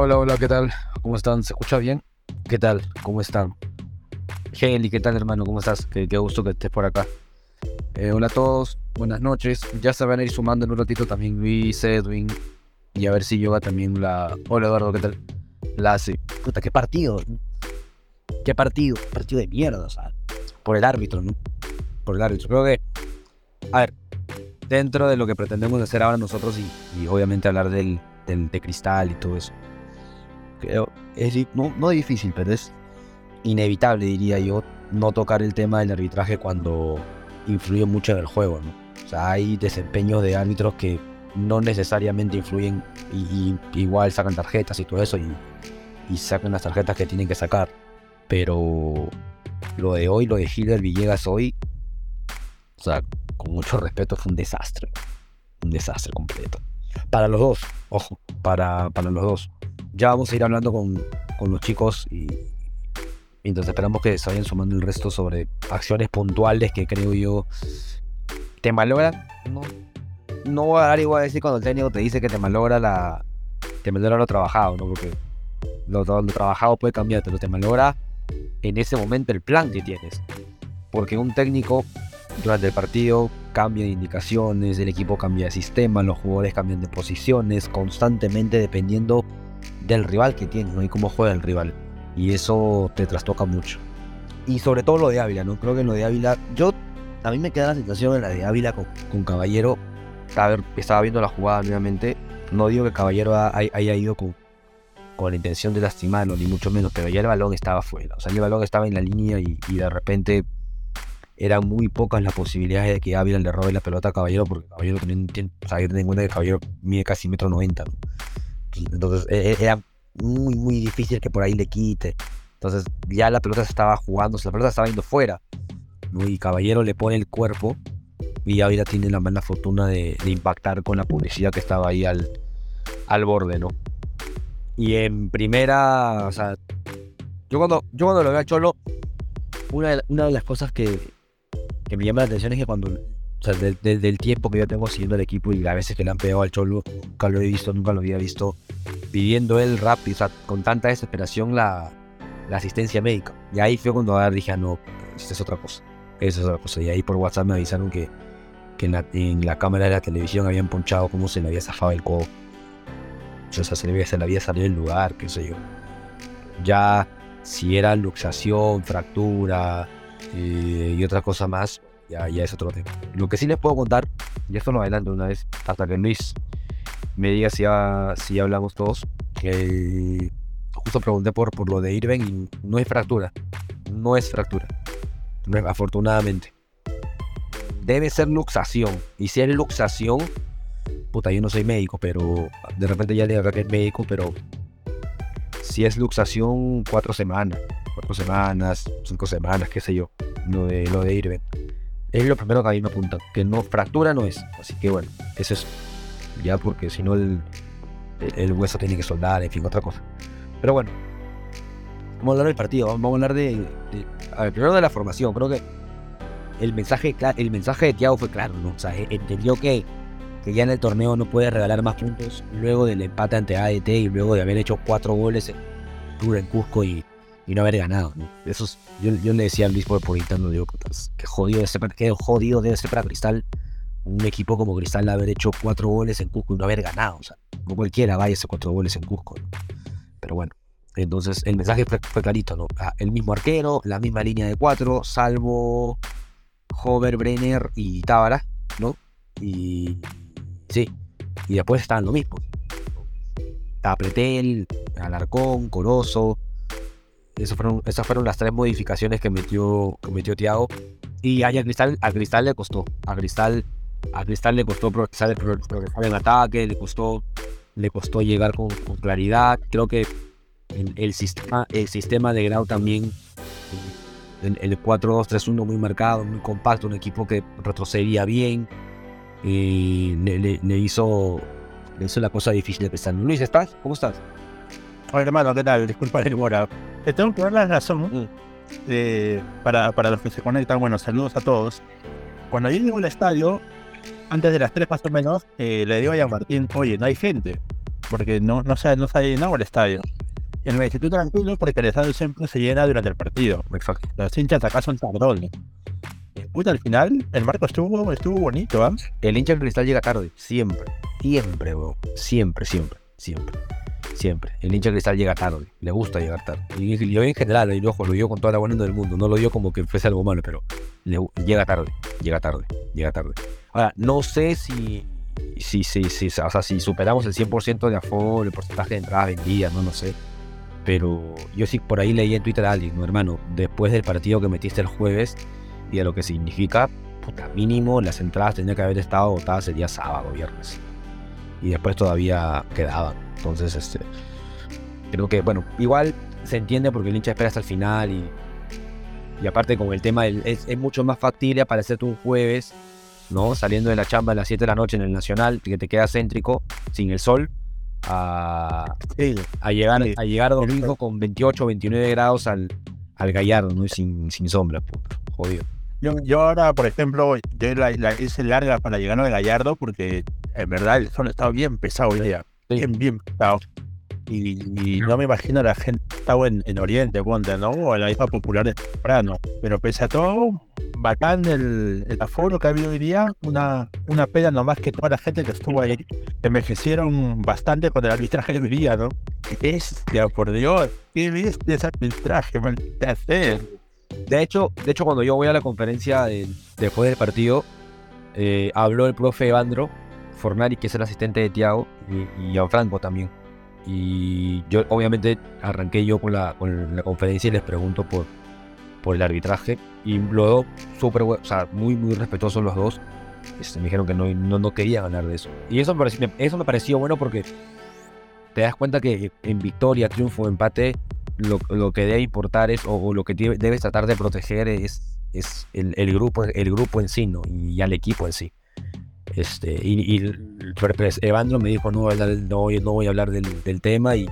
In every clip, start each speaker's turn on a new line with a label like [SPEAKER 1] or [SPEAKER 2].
[SPEAKER 1] Hola, hola, ¿qué tal? ¿Cómo están? ¿Se escucha bien? ¿Qué tal? ¿Cómo están? Heli, ¿qué tal, hermano? ¿Cómo estás? Qué, gusto que estés por acá. Eh, hola a todos, buenas noches. Ya se van a ir sumando en un ratito también Luis, Edwin. Y a ver si yoga también la. Hola, Eduardo, ¿qué tal? La hace. Puta, qué partido. Qué partido. Partido de mierda, o sea. Por el árbitro, ¿no? Por el árbitro. Creo que. A ver, dentro de lo que pretendemos hacer ahora nosotros y, obviamente hablar del, de cristal y todo eso. Creo, es no, no difícil, pero es inevitable, diría yo, no tocar el tema del arbitraje cuando influye mucho en el juego. ¿no? O sea, hay desempeños de árbitros que no necesariamente influyen y, igual sacan tarjetas y todo eso y, sacan las tarjetas que tienen que sacar. Pero lo de hoy, lo de Hilder Villegas hoy, o sea, con mucho respeto, fue un desastre. Un desastre completo. Para los dos, ojo, para, para los dos. Ya vamos a ir hablando con, con los chicos y, entonces esperamos que se vayan sumando el resto sobre acciones puntuales que creo yo te malogran. No, no voy a dar igual a decir cuando el técnico te dice que te malogra la. te malogra lo trabajado, ¿no? Porque lo, lo, trabajado puede cambiar, pero te malogra en ese momento el plan que tienes. Porque un técnico durante el partido cambia de indicaciones, el equipo cambia de sistema, los jugadores cambian de posiciones constantemente dependiendo del rival que tienes ¿no? y cómo juega el rival. Y eso te trastoca mucho. Y sobre todo lo de Ávila, ¿no? Creo que lo de Ávila, yo, a mí me queda la sensación en la de Ávila con, Caballero. Estaba, viendo la jugada nuevamente. No digo que Caballero haya ido con, con la intención de lastimarlo, ni mucho menos, pero ya el balón estaba fuera. O sea, el balón estaba en la línea y de repente eran muy pocas las posibilidades de que Ávila le robe la pelota a Caballero, porque Caballero tiene, o sea, en cuenta que Caballero mide casi metro noventa. Entonces e, e, era muy, muy difícil que por ahí le quite. Entonces ya la pelota se estaba jugando, la pelota estaba yendo fuera. Y Caballero le pone el cuerpo y Ávila tiene la mala fortuna de, impactar con la publicidad que estaba ahí al, al borde, ¿no? Y en primera, o sea, yo cuando, yo cuando lo veo a Cholo, una una de las cosas que, que me llama la atención es que cuando, o sea, desde el tiempo que yo tengo siguiendo el equipo y a veces que le han pegado al Cholo, nunca lo he visto, nunca lo había visto pidiendo él rápido, o sea, con tanta desesperación la, asistencia médica. Y ahí fue cuando dije, ah, no, esta es otra cosa, esa es otra cosa. Y ahí por WhatsApp me avisaron que, que en, la, cámara de la televisión habían ponchado cómo se le había zafado el codo. O sea, se le había, se le había salido el lugar, qué sé yo. Ya si era luxación, fractura, y otra cosa más, ya, ya es otro tema. Lo que sí les puedo contar, y esto lo adelanto una vez, hasta que Luis me diga si ya, si hablamos todos, que justo pregunté por, por lo de Irving y no es fractura, no es fractura, afortunadamente. Debe ser luxación, y si es luxación, puta, yo no soy médico, pero de repente ya le digo que es médico, pero si es luxación, cuatro semanas cuatro semanas, cinco semanas, qué sé yo, lo de, lo de Irving. Es lo primero que a mí me apunta, que no, fractura no es. Así que bueno, eso es ya porque si no el, el, hueso tiene que soldar, en fin, otra cosa. Pero bueno, vamos a hablar del partido, vamos a hablar de, a ver, primero de la formación, creo que el mensaje, el mensaje de Thiago fue claro, ¿no? O sea, e, entendió que, que ya en el torneo no puede regalar más puntos luego del empate ante ADT y luego de haber hecho cuatro goles en Cusco y, y no haber ganado. Eso yo, yo, le decía a Luis por, por interno, digo, qué jodido, debe ser, qué jodido debe ser para Cristal, un equipo como Cristal haber hecho cuatro goles en Cusco y no haber ganado. O sea, no cualquiera vaya a hacer cuatro goles en Cusco. Pero bueno, entonces el mensaje fue, clarito, ¿no? Ah, el mismo arquero, la misma línea de cuatro, salvo Hover, Brenner y Tábara, ¿no? Y sí, y después estaban lo mismo. Pretel, Alarcón, Corozo, fueron, esas fueron las tres modificaciones que metió, que metió Thiago. Y a Cristal, a Cristal le costó. A Cristal, a Cristal le costó progresar, en ataque, le costó, le costó llegar con, claridad. Creo que el, sistema, el sistema de Grau también, el, el 4-2-3-1 muy marcado, muy compacto, un equipo que retrocedía bien. Y le, hizo, le hizo la cosa difícil de pensar. Luis, ¿estás? ¿Cómo estás?
[SPEAKER 2] Hola hermano, ¿qué tal? Disculpa la demora. Te tengo que dar la razón mm. eh, para, para los que se conectan. Bueno, saludos a todos. Cuando yo llego al estadio, antes de las 3 más o menos, eh, le digo a Jan Martín, oye, no hay gente. porque no, no, se, no se ha llenado el estadio. Y me dice, tú tranquilo, porque el estadio siempre se llena durante el partido.
[SPEAKER 1] Exacto.
[SPEAKER 2] Los hinchas acá son tardones. Puta, al final, el marco estuvo, estuvo bonito, ¿ah?
[SPEAKER 1] El hincha del cristal llega tarde, siempre. Siempre, weón. Siempre, siempre, siempre. Siempre. El hincha cristal llega tarde. Le gusta llegar tarde. Y yo en general, y ojo, lo digo con toda la buena del mundo. No lo digo como que fuese algo malo, pero le- llega tarde, llega tarde, llega tarde. Ahora, no sé si, si, si, si, o sea, si superamos el 100% de aforo, el porcentaje de entradas vendidas, no lo sé. Pero yo sí por ahí leí en Twitter a alguien, no, hermano, después del partido que metiste el jueves y de lo que significa, puta, mínimo las entradas tendrían que haber estado votadas el día sábado, viernes. Y después todavía quedaban. Entonces, este, creo que, bueno, igual se entiende porque el hincha espera hasta el final y, y aparte con el tema, del- es, es mucho más factible aparecerte un jueves, ¿no? Saliendo de la chamba a las 7 de la noche en el Nacional, que te queda céntrico, sin el sol, a, a llegar, a llegar domingo con 28 29 grados al, al Gallardo, ¿no? Y sin, sin sombra, jodido.
[SPEAKER 2] Yo, yo ahora, por ejemplo, yo la, la hice larga para llegar al Gallardo porque en verdad el sol estaba bien pesado hoy día. Bien, bien pesado. Y, y no me imagino la gente estaba en, en Oriente, ponte, ¿no? O en la isla popular de temprano. Pero pese a todo, bacán el, el aforo que ha habido hoy día. Una, una pena nomás que toda la gente que estuvo ahí envejecieron bastante con el arbitraje de hoy día, ¿no? Qué bestia, por Dios. Qué bestia ese arbitraje, maldita sea.
[SPEAKER 1] De hecho, de hecho, cuando yo voy a la conferencia después del partido, eh, habló el profe Evandro Fornari, que es el asistente de Tiago, y, y Gianfranco también. Y yo, obviamente, arranqué yo con la, con la conferencia y les pregunto por, por el arbitraje. Y luego, súper, o sea, muy, muy respetuosos los dos. Este, me dijeron que no, no, no querían hablar de eso. Y eso me, pareció, eso me pareció bueno porque te das cuenta que en victoria, triunfo, empate, lo, lo que debe importar es, o, o lo que debes tratar de proteger es, es el, el grupo, el grupo en sí, ¿no? Y al equipo en sí. Este, y, y pues, Evandro me dijo, no, voy a hablar- no, voy- no voy a hablar del, del tema, y,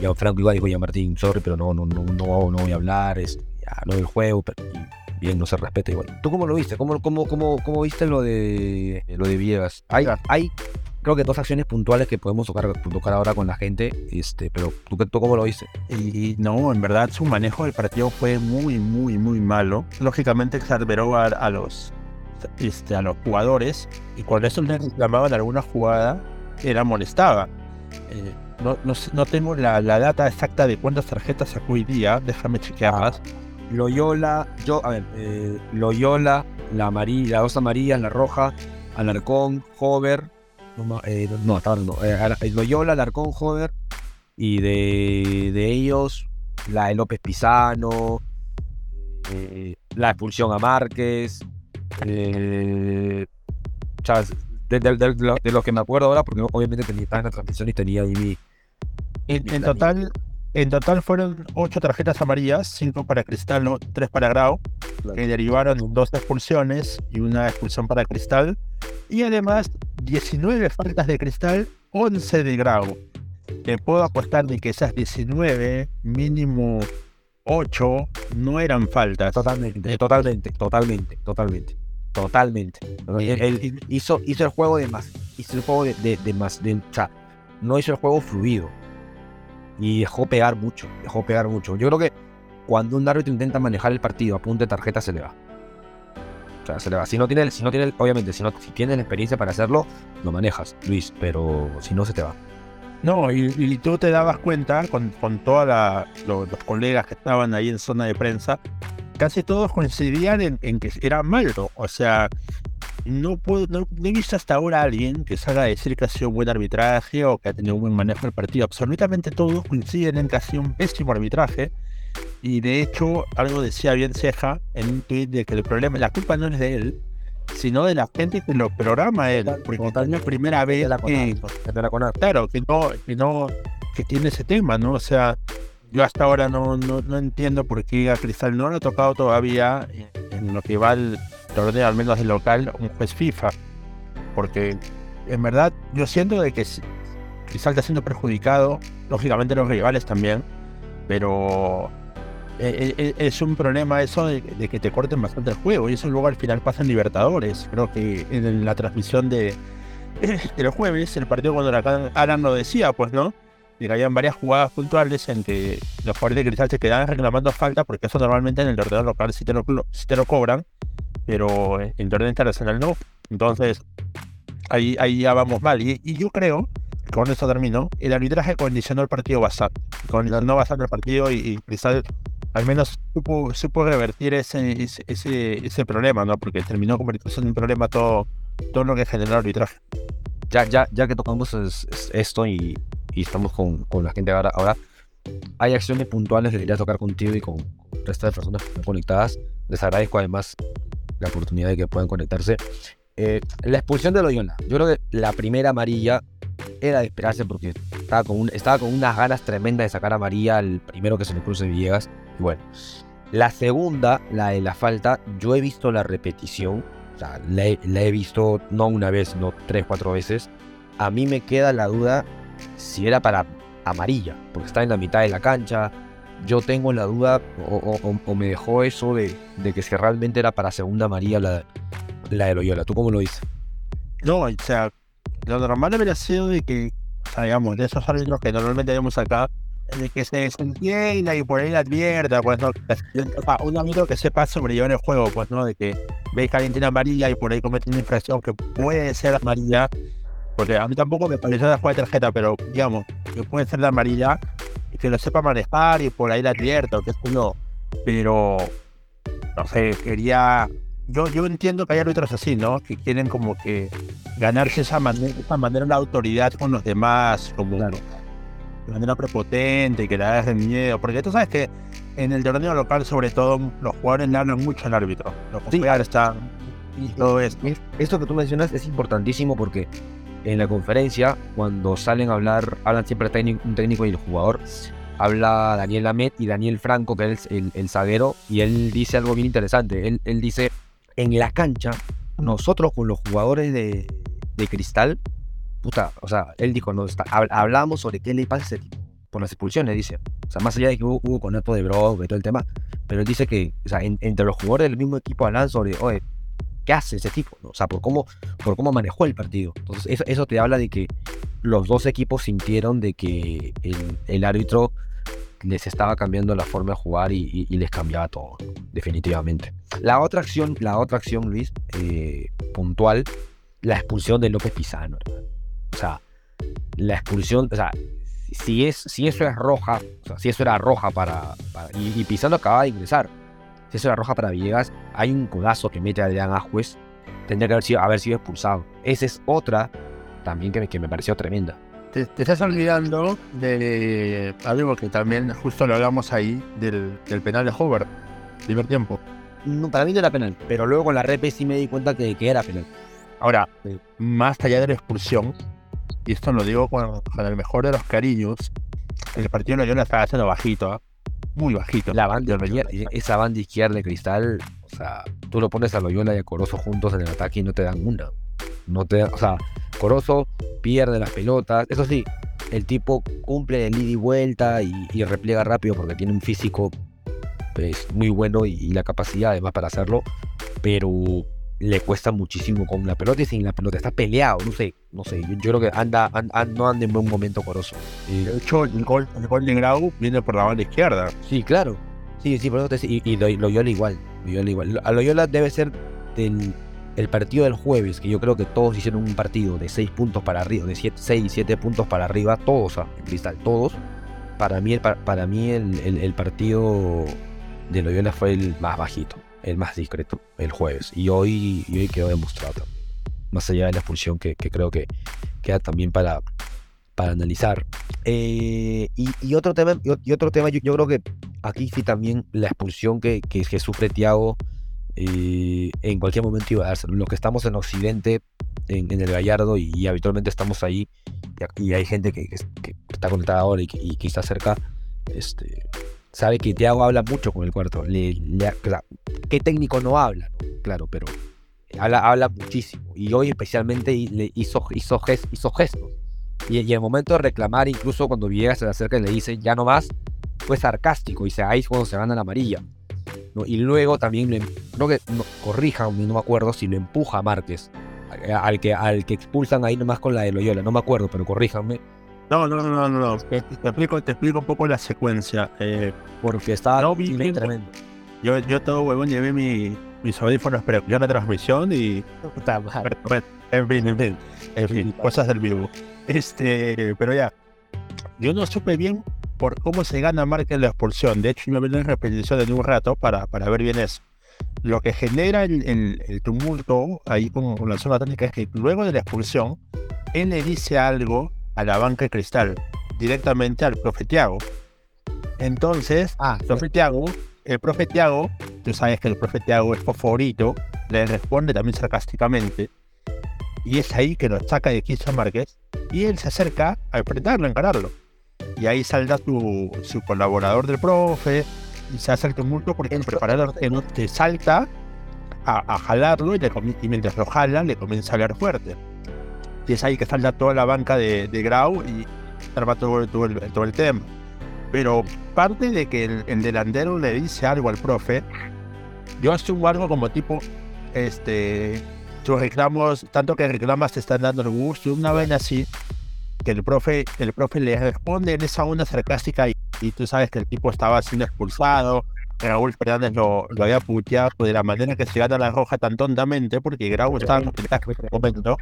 [SPEAKER 1] y a Franco igual dijo, ya Martín, sorry, pero no, no, no, no, no voy a hablar, es, ya, no del juego, pero y bien, no se respeta igual. ¿Tú cómo lo viste? ¿Cómo, cómo, cómo, cómo viste lo de, lo de Villegas? Hay, hay, creo que dos acciones puntuales que podemos tocar, tocar ahora con la gente, este, pero ¿tú, tú cómo lo viste?
[SPEAKER 2] Y no, en verdad su manejo del partido fue muy, muy, muy malo. Lógicamente exasperó a, los, este, a los jugadores y cuando eso le reclamaban alguna jugada, era molestaba. Eh, no, no, no tengo la, la data exacta de cuántas tarjetas sacó hoy día, déjame chequearlas.
[SPEAKER 1] Loyola, yo, a ver, eh, Loyola, la amarilla, las dos amarillas, la roja, Alarcón, Hover, no, ma- eh, no, hasta ahora no, eh, eh, Loyola, Alarcón, Hover, y de, de ellos, la de López Pisano, eh, la expulsión a Márquez, eh, de, de- de lo, de lo que me acuerdo ahora, porque obviamente tenía, estaba en la transmisión y tenía ahí mi...
[SPEAKER 2] En, total, en total fueron ocho tarjetas amarillas, cinco para Cristal, no, tres para Grau, que derivaron en dos expulsiones y una expulsión para Cristal. Y además, 19 faltas de Cristal, 11 de Grau. Te puedo apostar de que esas 19, mínimo 8, no eran faltas.
[SPEAKER 1] Totalmente, totalmente, totalmente, totalmente, totalmente. Él, él hizo, hizo el juego de más, hizo el juego de, de, de más, de, o sea, no hizo el juego fluido y dejó pegar mucho, dejó pegar mucho. Yo creo que cuando un árbitro intenta manejar el partido a punta de tarjeta se le va. O sea, se le va. Si no tiene, si no tiene, obviamente, si no, tienes la experiencia para hacerlo, lo manejas, Luis, pero si no se te va.
[SPEAKER 2] No, y, y tú te dabas cuenta con, con todos los colegas que estaban ahí en zona de prensa, casi todos coincidían en, en que era malo. O sea, no, puedo, no, no he visto hasta ahora a alguien que salga a decir que ha sido un buen arbitraje o que ha tenido un buen manejo del partido. Absolutamente todos coinciden en que ha sido un pésimo arbitraje. Y de hecho, algo decía bien Ceja en un tweet de que el problema, la culpa no es de él, sino de la gente que lo programa él. Porque es la primera vez que, claro, que no, que no, que tiene ese tema, ¿no? O sea, yo hasta ahora no, no, no entiendo por qué a Cristal no lo ha tocado todavía en, en lo que va el torneo, al menos del local, un juez FIFA. Porque en verdad yo siento de que si- Cristal está siendo perjudicado, lógicamente los rivales también, pero eh, eh, es un problema eso de, que te corten bastante el juego y eso luego al final pasa en Libertadores. Creo que en la transmisión de, el jueves, el partido cuando Alan lo decía, pues, ¿no? Y habían varias jugadas puntuales en que los jugadores de Cristal se quedaban reclamando falta, porque eso normalmente en el torneo local lo, te lo cobran, pero en el torneo internacional no. Entonces, ahí, ahí ya vamos mal. Y, yo creo que con eso terminó. El arbitraje condicionó el partido bastante. Condicionó bastante el partido y, y al menos supo, supo revertir ese, ese, ese, problema, ¿no? Porque terminó convirtiéndose en un problema todo, todo lo que generó el arbitraje.
[SPEAKER 1] Ya, ya, ya que tocamos esto y, y, estamos con, con, la gente ahora, ahora, hay acciones puntuales que quería tocar contigo y con, el resto de personas conectadas. Les agradezco además la oportunidad de que puedan conectarse. Eh, la expulsión de Loyola. Yo creo que la primera amarilla era de esperarse porque estaba con, estaba con unas ganas tremendas de sacar a María al primero que se le cruce Villegas. Y bueno, la segunda, la de la falta, yo he visto la repetición. O sea, la he, visto no una vez, no tres, cuatro veces. A mí me queda la duda si era para amarilla, porque está en la mitad de la cancha. Yo tengo la duda, o, me dejó eso de, de, que si realmente era para segunda amarilla la, la de Loyola. ¿Tú cómo lo dices?
[SPEAKER 2] No, o sea, lo normal habría sido de que, o digamos, de esos árbitros que normalmente vemos acá, de que se entienda y por ahí la advierta, pues no, un amigo que sepa sobrellevar el juego, pues no, de que ve tiene amarilla y por ahí comete una infracción que puede ser amarilla, porque a mí tampoco me pareció la jugada de tarjeta, pero digamos, que puede ser de amarilla que lo sepa manejar y por ahí la advierta, que es no, pero no sé, quería yo, yo entiendo que hay árbitros así, ¿no? Que quieren como que ganarse esa manera, esa manera la autoridad con los demás, como de manera prepotente y que le hagas miedo. Porque tú sabes que en el torneo local, sobre todo, los jugadores le hablan mucho al árbitro. Los jugadores están y todo esto.
[SPEAKER 1] Esto que tú mencionas es importantísimo porque en la conferencia, cuando salen a hablar, hablan siempre un técnico y el jugador. Habla Daniel Lamet y Daniel Franco, que es el, el, zaguero, y él dice algo bien interesante. Él, dice, en la cancha, nosotros con los jugadores de, Cristal, puta, o sea, él dijo, no, está, hablábamos sobre qué le pasa ese tipo, por las expulsiones, dice. O sea, más allá de que hubo, con conato de Brock y todo el tema, pero él dice que, o sea, entre los jugadores del mismo equipo hablan sobre, oye, ¿qué hace ese tipo? O sea, por cómo, por cómo manejó el partido. Entonces, eso, eso te habla de que los dos equipos sintieron de que el, árbitro les estaba cambiando la forma de jugar y, les cambiaba todo, definitivamente. La otra acción, la otra acción, Luis, eh, puntual, la expulsión de López Pizano. O sea, la expulsión, o sea, si, es, si eso es roja, o sea, si eso era roja para, y, y, Pizano acaba de ingresar, si eso era roja para Villegas, hay un codazo que mete a Adrián Ajuez, tendría que haber sido, haber sido expulsado. Esa es otra también que que me pareció tremenda
[SPEAKER 2] te, estás olvidando de algo que también justo lo hablamos ahí, del, penal de Howard, primer tiempo.
[SPEAKER 1] No, para mí no era penal, pero luego con la rep sí me di cuenta que, que era penal.
[SPEAKER 2] Ahora, más allá de la expulsión, y esto lo digo con, el mejor de los cariños, el partido de Loyola estaba haciendo bajito, ¿ah? Muy bajito.
[SPEAKER 1] La banda, esa banda izquierda de cristal, o sea, tú lo pones a Loyola y a Corozo juntos en el ataque y no te dan una. No te, o sea, Corozo pierde las pelotas. Eso sí, el tipo cumple el ida y vuelta y, repliega rápido porque tiene un físico pues, muy bueno y, la capacidad además para hacerlo. Pero le cuesta muchísimo con la pelota y sin la pelota. Está peleado, no sé, no sé. Yo, creo que anda, no anda en buen momento Corozo.
[SPEAKER 2] de hecho, el gol, el gol de Grau viene por la banda izquierda.
[SPEAKER 1] Sí, claro. Sí, sí, por eso te, y, y Loyola igual. Loyola igual. A Loyola debe ser del el partido del jueves, que yo creo que todos hicieron un partido de 6 puntos para arriba, de 6, 7 puntos para arriba, todos ah, en cristal, todos. Para mí, el, para mí el, partido de Loyola fue el más bajito, el más discreto, el jueves. Y hoy, hoy quedó demostrado, más allá de la expulsión que, creo que queda también para, para analizar. Eh, y, otro tema, y, otro tema yo, creo que aquí sí también la expulsión que, que, que sufre Tiago y en cualquier momento iba a darse. Los que estamos en Occidente, en, el Gallardo, y, habitualmente estamos ahí, y, hay gente que, está conectada ahora y que, está cerca, este, sabe que Thiago habla mucho con el cuarto. Le, ¿Qué técnico no habla? Claro, pero habla, habla muchísimo. Y hoy especialmente le hizo, hizo, hizo gestos. Y, en el momento de reclamar, incluso cuando Villegas se le acerca y le dice, ya no más, fue sarcástico. Y se, ahí es cuando se gana la amarilla. Y luego también, lo, em, creo que, no, corrija, no me acuerdo si lo empuja a Márquez al que, al que expulsan ahí nomás con la de Loyola. No me acuerdo, pero corríjanme.
[SPEAKER 2] No, no, no, no, no. Te, te explico, te explico un poco la secuencia. Eh,
[SPEAKER 1] Porque estaba
[SPEAKER 2] No vi
[SPEAKER 1] tremendo.
[SPEAKER 2] yo, yo todo huevón llevé mi, mis audífonos para escuchar la transmisión y.
[SPEAKER 1] Puta madre.
[SPEAKER 2] En fin, en fin. En fin, cosas del vivo. Este, pero ya. Yo no supe bien por cómo se gana marca en la expulsión. De hecho, yo me en repetición en un rato para, para ver bien eso. Lo que genera el, el- el tumulto ahí con, con la zona técnica es que luego de la expulsión, él le dice algo a la banca de cristal, directamente al profe Tiago. Entonces,
[SPEAKER 1] Ah,
[SPEAKER 2] el profe Tiago, el profe Tiago, tú sabes que el profe Tiago es favorito, le responde también sarcásticamente. Y es ahí que lo saca de quicio a Márquez. Y él se acerca a enfrentarlo, a encararlo. Y ahí salta su, su colaborador del profe. Y se hace el tumulto porque el preparador te, te salta a, a jalarlo y, le y mientras lo jala le comienza a hablar fuerte. Y es ahí que salta toda la banca de, de Grau y arma todo, todo el, todo el tema. Pero parte de que el, el delantero le dice algo al profe, yo asumo algo como tipo, este, tus reclamos, tanto que reclamas te están dando el gusto, una vez así, que el profe, el profe le responde en esa onda sarcástica y, y tú sabes que el tipo estaba siendo expulsado, Raúl Fernández lo, lo había puteado de la manera que se gana la roja tan tontamente, porque Grau estaba en ese momento.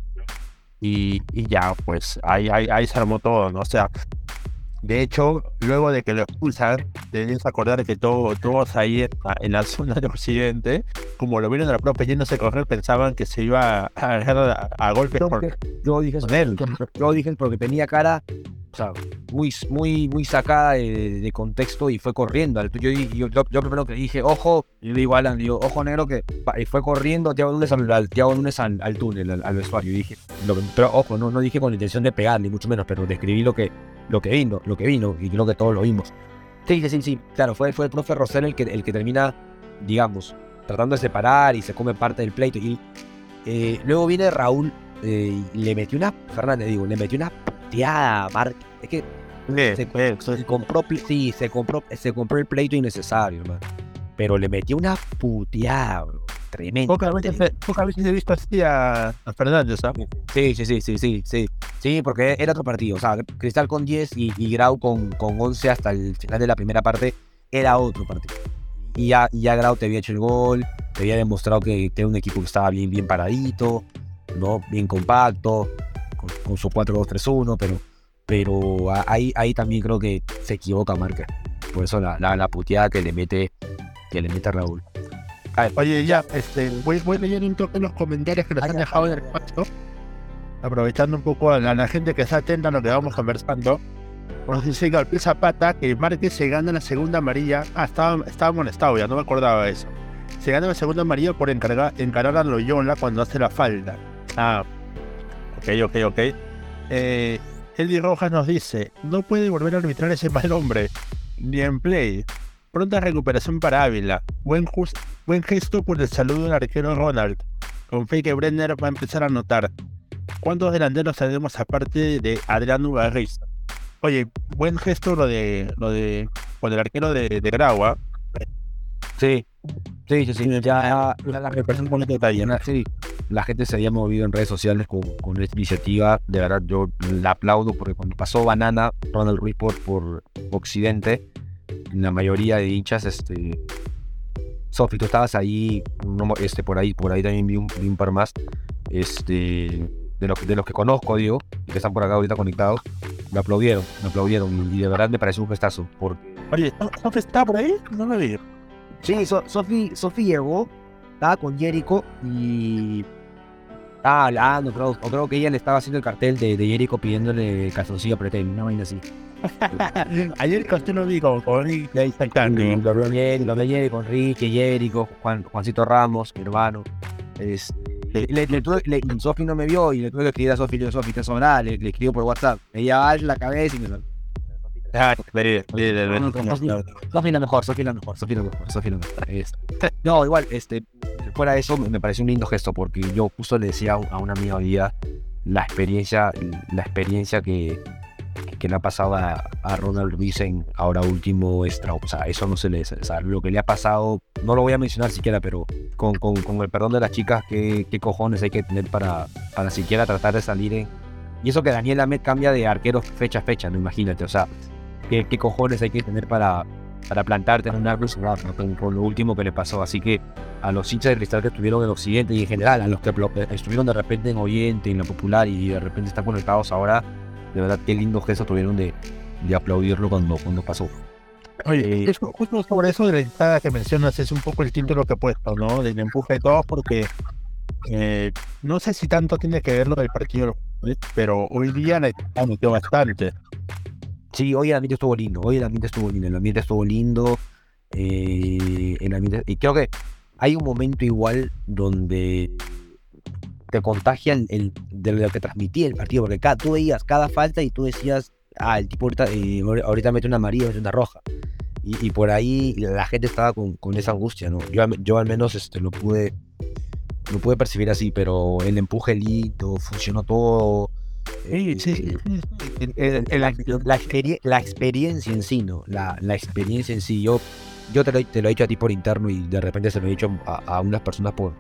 [SPEAKER 2] Y, y ya, pues ahí, ahí, ahí se armó todo, ¿no? O sea, de hecho, luego de que lo expulsan, debes acordar que todo, todos ahí en la, zona de Occidente, como lo vieron a la propia yéndose a correr, pensaban que se iba a agarrar a, a golpes con,
[SPEAKER 1] yo dije eso.
[SPEAKER 2] con él.
[SPEAKER 1] Yo dije porque tenía cara, o sea, muy, muy, muy sacada de, de contexto y fue corriendo. Yo, yo, yo, yo primero que dije, ojo, y le digo a Alan, digo, ojo negro que y fue corriendo Tiago Núñez al, al, Thiago al, al túnel, al, al vestuario. Y dije, lo pero ojo, no, no dije con la intención de pegar, ni mucho menos, pero describí lo que, lo que vino, lo que vino, y creo que todos lo vimos. Sí, sí, sí. Claro, fue, fue el profe Rosell el que, el que termina, digamos, tratando de separar y se come parte del pleito. Y eh, luego viene Raúl eh, y le metió una, Fernández, digo, le metió una puteada a Marc. Es que
[SPEAKER 2] Sí,
[SPEAKER 1] se, compró, sí, se compró, se compró el pleito innecesario, hermano. Pero le metió una puteada, bro. Tremendo.
[SPEAKER 2] Pocas veces, pocas veces he visto así a, a Fernández, ¿sabes?
[SPEAKER 1] Sí, sí, sí, sí, sí, sí. Sí, porque era otro partido. O sea, Cristal con 10 y, y Grau con, con 11 hasta el final de la primera parte era otro partido. Y ya, y ya Grau te había hecho el gol, te había demostrado que, que era un equipo que estaba bien, bien paradito, ¿no? Bien compacto, con, con su 4-2-3-1, pero, pero a- ahí, ahí también creo que se equivoca Marca. Por eso la, la, la puteada que le mete, que le mete a Raúl.
[SPEAKER 2] Oye, ya, este, voy, voy leyendo un toque los comentarios que nos han dejado en el espacio. Aprovechando un poco a la, a la gente que está atenta a lo que vamos conversando. Nos dice Gabriel Zapata que Márquez se gana la segunda amarilla. Ah, estaba, estaba molestado ya, no me acordaba de eso. Se gana la segunda amarilla por encargar, encarar a Loyola cuando hace la falta. Ah, ok, ok, ok. Eh, Eddie Rojas nos dice: No puede volver a arbitrar ese mal hombre, ni en play. Pronta recuperación para Ávila. Buen, gesto por el saludo del arquero Ronald. Con fe que Brenner va a empezar a anotar. ¿Cuántos delanteros tenemos aparte de Adriano Garriza? Oye, buen gesto lo de lo de con el arquero de, de Grau, ¿ah?
[SPEAKER 1] Sí, sí, sí, sí. Ya,
[SPEAKER 2] Me parece un bonito detalle. ¿no?
[SPEAKER 1] Sí, la gente se había movido en redes sociales con, con esta iniciativa. De verdad, yo la aplaudo porque cuando pasó Banana, Ronald Ruiz por, por Occidente, la mayoría de hinchas, este. Sofi, tú estabas ahí, no este, por ahí, por ahí también vi un, vi un par más. Este. De los, de los que conozco, digo, y que están por acá ahorita conectados, me aplaudieron, me aplaudieron. Y de verdad me pareció un gestazo. Porque
[SPEAKER 2] Oye, ¿Sofi está por ahí? No lo vi.
[SPEAKER 1] Sí, So- Sofi, Sofi llegó, estaba con Jericho y estaba hablando, creo, o creo que ella le estaba haciendo el cartel de, de Jericho pidiéndole calzoncillo a Pretén, una vaina así.
[SPEAKER 2] Ayer que lo vi con, con Rick,
[SPEAKER 1] Y Lo veo Jericho, con Ricky, Jericho, Juan, Juancito Ramos, mi hermano. Le, le tuve- le- y Sofi no me vio y le tuve que escribir a Sofi, le digo, Sofi, te sobra, le, escribo por WhatsApp. Ella va la cabeza y me.
[SPEAKER 2] Ah,
[SPEAKER 1] No, no, no. Sofi la mejor, Sofi la mejor, Sofi la mejor, la mejor. Este, no, igual, este, fuera de eso, me pareció un lindo gesto porque yo justo le decía a un- a una amiga hoy día la experiencia, la experiencia que, que le ha pasado a, Ronald Ruiz en ahora último extra. O sea, eso no se le. O sea, lo que le ha pasado, no lo voy a mencionar siquiera, pero con, con, con el perdón de las chicas, ¿qué, qué, cojones hay que tener para, para siquiera tratar de salir en. Y eso que Daniel Ahmed cambia de arquero fecha a fecha, no imagínate. O sea, ¿qué, qué cojones hay que tener para, para plantarte en un árbol con, con, lo último que le pasó? Así que a los hinchas de cristal que estuvieron en Occidente y en general, a los que estuvieron de repente en Oriente, en la Popular y de repente están conectados ahora de verdad, qué lindo gesto tuvieron de, de aplaudirlo cuando, cuando pasó.
[SPEAKER 2] Oye, eh, justo sobre eso de la entrada que mencionas, es un poco el título que he puesto, ¿no? Del empuje de todos, porque eh, no sé si tanto tiene que ver lo del partido, pero hoy día ha metido bastante.
[SPEAKER 1] Sí, hoy el ambiente estuvo lindo, hoy el ambiente estuvo lindo, el ambiente estuvo lindo, eh, el ambiente, y creo que hay un momento igual donde te contagian el, de lo que transmitía el partido, porque cada, tú veías cada falta y tú decías, ah, el tipo ahorita, eh, ahorita mete una amarilla, mete una roja. Y, por ahí la gente estaba con, con, esa angustia, ¿no? Yo, yo al menos este, lo pude lo pude percibir así, pero el empuje lindo, funcionó todo.
[SPEAKER 2] Sí, sí,
[SPEAKER 1] la, la, experiencia en sí, ¿no? La, la experiencia en sí. Yo, yo te, lo, te lo he dicho a ti por interno y de repente se lo he dicho a, a unas personas por,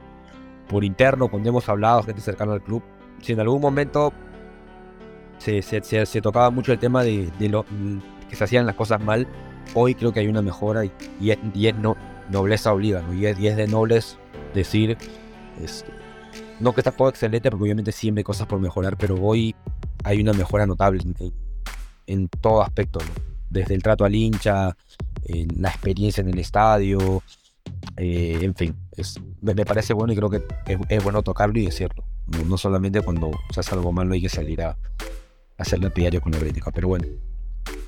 [SPEAKER 1] por interno, cuando hemos hablado, gente cercana al club, si en algún momento se, se, tocaba mucho el tema de, lo que se hacían las cosas mal, hoy creo que hay una mejora y, y, es, no, nobleza obliga, ¿no? y, es, de nobles decir, este, no que está todo excelente, porque obviamente siempre hay cosas por mejorar, pero hoy hay una mejora notable en, todo aspecto, desde el trato al hincha, la experiencia en el estadio, eh, en fin, me, parece bueno y creo que es, bueno tocarlo y decirlo. No, no, solamente cuando se hace algo malo hay que salir a, hacer la diario con la crítica, pero bueno.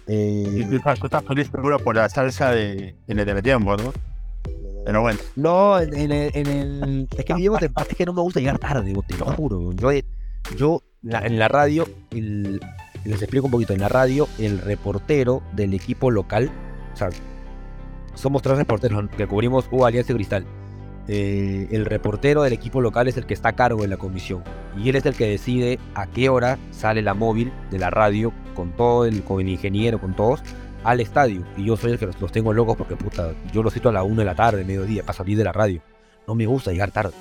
[SPEAKER 2] Eh, tú estás feliz seguro por la salsa de, en el tiempo, ¿no? Pero bueno.
[SPEAKER 1] No, en, el, Es que llevo es que no me gusta llegar tarde, te lo juro. Yo, yo en la radio, les explico un poquito, en la radio, el reportero del equipo local, o sea, somos tres reporteros que cubrimos U Alianza Cristal. Eh, el reportero del equipo local es el que está a cargo de la comisión y él es el que decide a qué hora sale la móvil de la radio con todo el, con el ingeniero, con todos, al estadio. Y yo soy el que los, tengo locos porque puta, yo los cito a la una de la tarde, mediodía, para salir de la radio. No me gusta llegar tarde.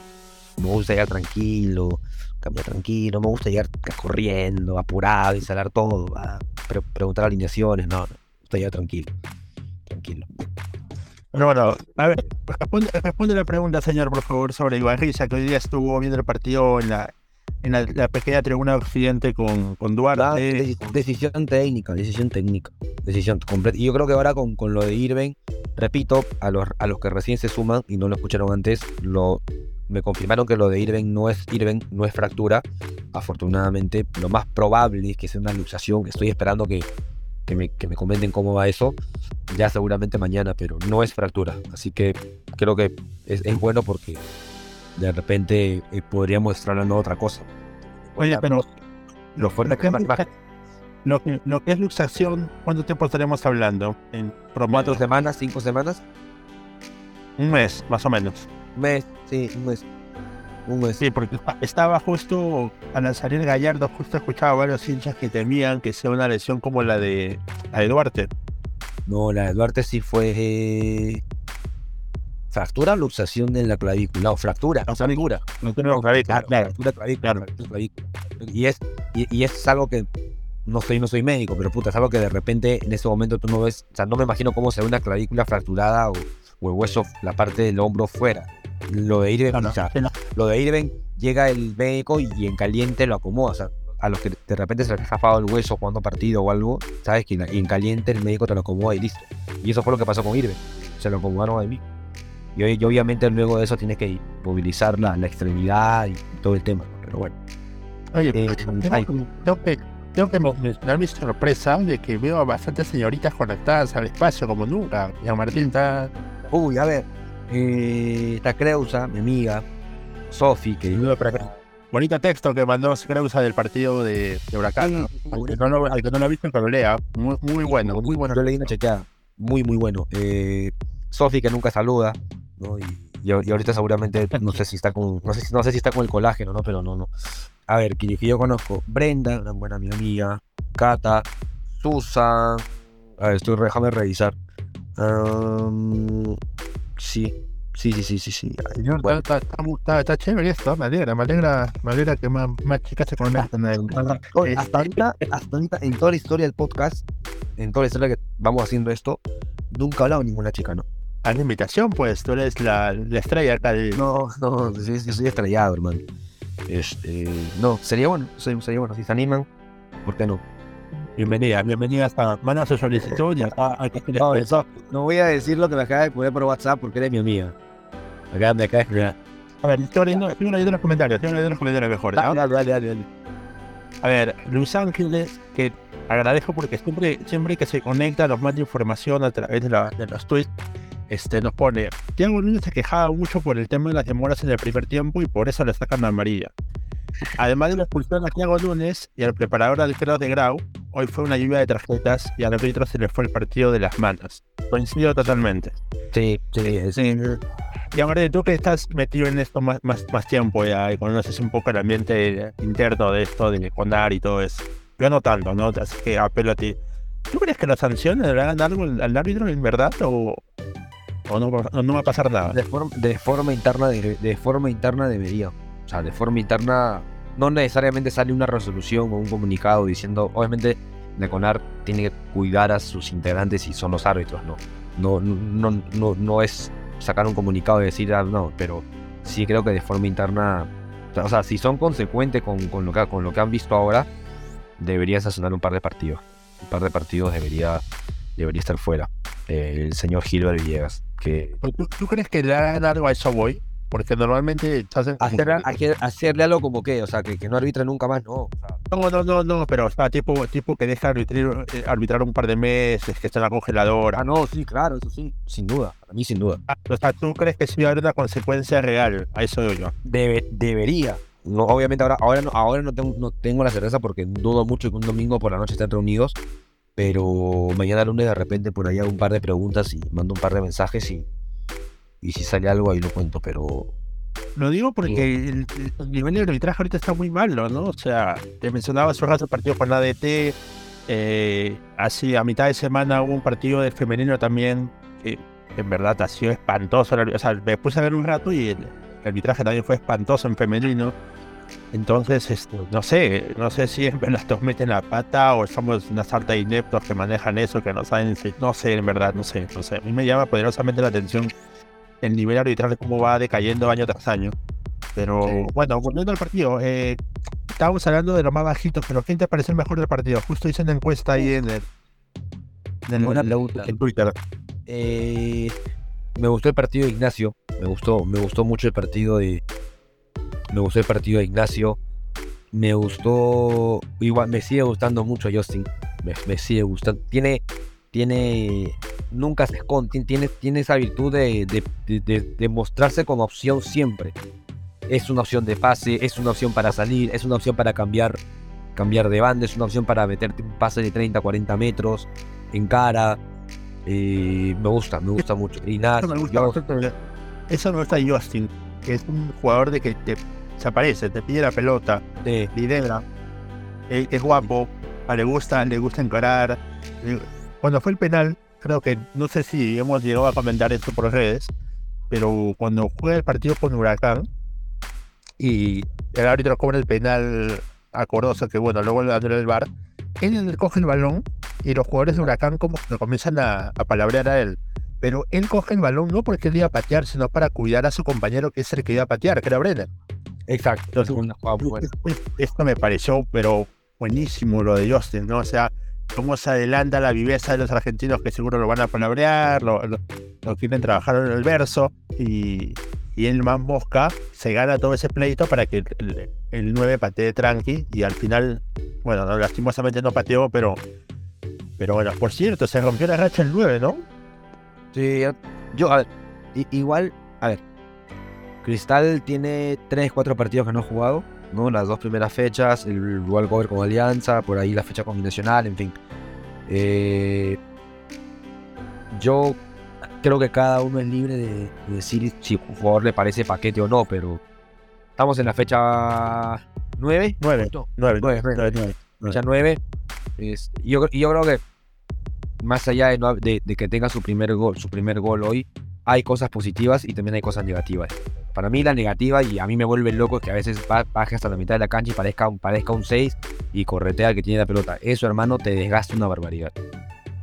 [SPEAKER 1] Me gusta llegar tranquilo, cambiar tranquilo, me gusta llegar corriendo, apurado, instalar todo, preguntar alineaciones, no, no, me gusta llegar tranquilo. Tranquilo.
[SPEAKER 2] Bueno, a ver, responde, la pregunta, señor, por favor, sobre Ibarriza, que hoy día estuvo viendo el partido en la, en la, pequeña tribuna de Occidente con, con Duarte.
[SPEAKER 1] decisión técnica, decisión técnica, decisión completa. Y yo creo que ahora con, con lo de Irving, repito, a los, a los que recién se suman y no lo escucharon antes, lo, me confirmaron que lo de Irving no es Irving, no es fractura. Afortunadamente, lo más probable es que sea una luxación. Estoy esperando que que me, que me comenten cómo va eso, ya seguramente mañana, pero no es fractura. Así que creo que es, es bueno porque de repente eh, podríamos estar hablando de otra cosa.
[SPEAKER 2] Oye, pero lo fuerte que, lo, que, lo que es luxación, ¿cuánto tiempo estaremos hablando?
[SPEAKER 1] ¿En ¿Cuatro semanas? ¿Cinco semanas?
[SPEAKER 2] Un mes, más o menos.
[SPEAKER 1] Un mes, sí, un mes.
[SPEAKER 2] Sí, porque estaba justo al salir Gallardo, justo escuchaba varios hinchas que temían que sea una lesión como la de, la Duarte.
[SPEAKER 1] No, la de Duarte sí fue eh, fractura o luxación en la clavícula. No, fractura.
[SPEAKER 2] No, fractura.
[SPEAKER 1] No, clavícula. fractura clavícula. Y es, y, es algo que no soy, no soy médico, pero puta, es algo que de repente en ese momento tú no ves. O sea, no me imagino cómo se ve una clavícula fracturada o, o el hueso, la parte del hombro fuera. Lo de Irving, lo de Irving llega el médico y en caliente lo acomoda. O sea, a los que de repente se les ha zafado el hueso jugando partido o algo, sabes que en caliente el médico te lo acomoda y listo. Y eso fue lo que pasó con Irving. Se lo acomodaron a mí. Y, y, obviamente luego de eso tienes que movilizar la, extremidad y todo el tema. Pero bueno.
[SPEAKER 2] Oye, eh, tengo, que, tengo que mencionar mi sorpresa de que veo a bastantes señoritas conectadas al espacio como nunca. Y a Martín está.
[SPEAKER 1] Uy, a ver, eh, está Creusa, mi amiga, Sofi, que...
[SPEAKER 2] Bonito texto que mandó Creusa del partido de, Huracán. Al que, no lo, ha visto, que lo lea. Muy, muy bueno, muy bueno.
[SPEAKER 1] Yo leí una chequeada. Muy, muy bueno. Eh, Sofi, que nunca saluda. Y, ahorita seguramente, no sé si está con, no sé, no sé si está con el colágeno, ¿no? Pero no, no. A ver, que, yo conozco. Brenda, una buena amiga. Cata, Susan. A ver, estoy, déjame revisar. Um, sí, sí, sí, sí, sí, sí.
[SPEAKER 2] Señor,
[SPEAKER 1] Bueno.
[SPEAKER 2] está, está, está- está chévere esto, me alegra, me alegra, me alegra que más, más chicas se él.
[SPEAKER 1] Oye, hasta ahorita, hasta ahorita, en toda la historia del podcast, en toda la historia que vamos haciendo esto, nunca ha hablado ninguna chica, ¿no?
[SPEAKER 2] A la invitación, pues, tú eres la, la estrella acá del...
[SPEAKER 1] No, no, yo soy estrellado, hermano. Este, no, sería bueno, sería bueno, si se animan, ¿por qué no?
[SPEAKER 2] Bienvenida, bienvenida hasta manda su solicitud y acá
[SPEAKER 1] No, eso, no voy a decir lo que me acaba de poner por WhatsApp porque eres mi amiga. Acá me acaba de
[SPEAKER 2] A ver, estoy leyendo, estoy leyendo los comentarios, estoy leyendo los comentarios mejor. ¿no?
[SPEAKER 1] Dale, dale, dale, dale.
[SPEAKER 2] A ver, Luis Ángeles, que agradezco porque siempre, siempre que se conecta nos manda información a través de, la- de los tweets, este, nos pone, Tiago Núñez se quejaba mucho por el tema de las demoras en el primer tiempo y por eso le sacan la amarilla. Además de la expulsión a Tiago Núñez y al preparador del Creo de Grau, hoy fue una lluvia de tarjetas y al árbitro se le fue el partido de las manos. Coincido totalmente.
[SPEAKER 1] Sí, sí, es-
[SPEAKER 2] Y ahora tú que estás metido en esto más, más, más tiempo ya y conoces un poco el ambiente interno de esto de Condar y todo eso. Yo no tanto, ¿no? Así que apelo a ti. ¿Tú crees que las sanciones le hagan algo al, al árbitro en verdad o, no, va- a pasar nada?
[SPEAKER 1] de, forma, interna de, de forma interna debería. O sea, de forma interna no necesariamente sale una resolución o un comunicado diciendo, obviamente la CONAR tiene que cuidar a sus integrantes y son los árbitros, no. No, no, no, no es sacar un comunicado y decir, ah, no, pero sí creo que de forma interna, o sea, si son consecuentes con, con lo que, con lo que han visto ahora, deberían sancionar un par de partidos. Un par de partidos debería, debería estar fuera. El señor Gilbert Villegas, que
[SPEAKER 2] ¿Tú, tú crees que le hagan algo a eso voy? Porque normalmente hacen
[SPEAKER 1] Hacerle, hacer- hacerle algo como que, o sea, que, que no arbitre nunca más, no. o sea,
[SPEAKER 2] No, no, no, no, pero o sea, tipo, tipo que deja arbitrar, eh, arbitrar un par de meses, que está en la congeladora.
[SPEAKER 1] ah, no, sí, claro, eso sí. Sin duda, para mí sin duda.
[SPEAKER 2] Ah, O sea, ¿tú crees que sí va a haber una consecuencia real? A eso digo yo.
[SPEAKER 1] Debe- debería. No, obviamente ahora, ahora, no, ahora no, tengo, no tengo la certeza porque dudo mucho que un domingo por la noche estén reunidos. Pero mañana lunes de repente por ahí hago un par de preguntas y mando un par de mensajes y, y si sale algo ahí lo cuento, pero
[SPEAKER 2] Lo digo porque el, el nivel de arbitraje ahorita está muy malo, ¿no? O sea, te mencionaba hace un rato el partido con la ADT. Eh, así a mitad de semana hubo un partido de femenino también que en verdad ha sido espantoso. O sea, me puse a ver un rato y el, el arbitraje también fue espantoso en femenino. Entonces, este, no sé, no sé si en verdad nos meten la pata o somos una sarta de ineptos que manejan eso, que no saben si, no sé, en verdad, no sé, no sé. A mí me llama poderosamente la atención el nivel arbitral, cómo va decayendo año tras año. Pero
[SPEAKER 1] Sí.
[SPEAKER 2] bueno, volviendo al partido, eh, estábamos hablando de lo más bajito, pero ¿quién te parece el mejor del partido? Justo hice una encuesta ahí en el, en el- en Twitter.
[SPEAKER 1] Eh, me gustó el partido de Ignacio. Me gustó, me gustó mucho el partido de. Me gustó el partido de Ignacio. Me gustó. Igual, me sigue gustando mucho Justin. Me, me sigue gustando. Tiene. Tiene. Nunca se esconde. tien- Tiene, tiene esa virtud de, de, de- mostrarse como opción siempre. Es una opción de pase, es una opción para salir, es una opción para cambiar, cambiar de banda, es una opción para meterte un pase de 30, 40 metros en cara. Eh, me gusta, me gusta mucho. Y nada,
[SPEAKER 2] Eso me gusta
[SPEAKER 1] yo-.
[SPEAKER 2] Eso gusta de Justin, que es un jugador de que te, se aparece, te pide la pelota,
[SPEAKER 1] eh,
[SPEAKER 2] lidera, eh, es guapo, a le gusta, le gusta encarar. Eh, Cuando fue el penal, creo que, no sé si hemos llegado a comentar esto por redes, pero cuando juega el partido con Huracán y el árbitro cobra el penal a Corozo, que bueno, luego le el bar, él coge el balón y los jugadores de Huracán como que comienzan a, a palabrear a él. Pero él coge el balón no porque él iba a patear, sino para cuidar a su compañero que es el que iba a patear, que era Brenner.
[SPEAKER 1] Exacto.
[SPEAKER 2] Entonces,
[SPEAKER 1] una jugada muy buena.
[SPEAKER 2] esto me pareció, pero buenísimo lo de Justin, ¿no? O sea, cómo se adelanta la viveza de los argentinos que seguro lo van a palabrear, lo, lo- lo quieren trabajar en el verso, y, y el más mosca se gana todo ese pleito para que el, el 9 patee tranqui, y al final, bueno, no, lastimosamente no pateó, pero, pero bueno, por cierto, se rompió la racha el 9, ¿no?
[SPEAKER 1] Sí, yo, a ver, igual, a ver, Cristal tiene 3, 4 partidos que no ha jugado, ¿no? Las dos primeras fechas, el World Cover con Alianza, por ahí la fecha combinacional, en fin. Eh, yo creo que cada uno es libre de, de decir si un jugador le parece paquete o no, pero estamos en la fecha 9.
[SPEAKER 2] 9,
[SPEAKER 1] No,
[SPEAKER 2] 9,
[SPEAKER 1] Nueve,
[SPEAKER 2] 9, 9.
[SPEAKER 1] fecha 9. Es, yo, yo creo que más allá de, de, que tenga su primer gol, su primer gol hoy, hay cosas positivas y también hay cosas negativas. Para mí la negativa, y a mí me vuelve loco, es que a veces baje hasta la mitad de la cancha y parezca, parezca un 6 y corretea el que tiene la pelota. Eso, hermano, te desgasta una barbaridad.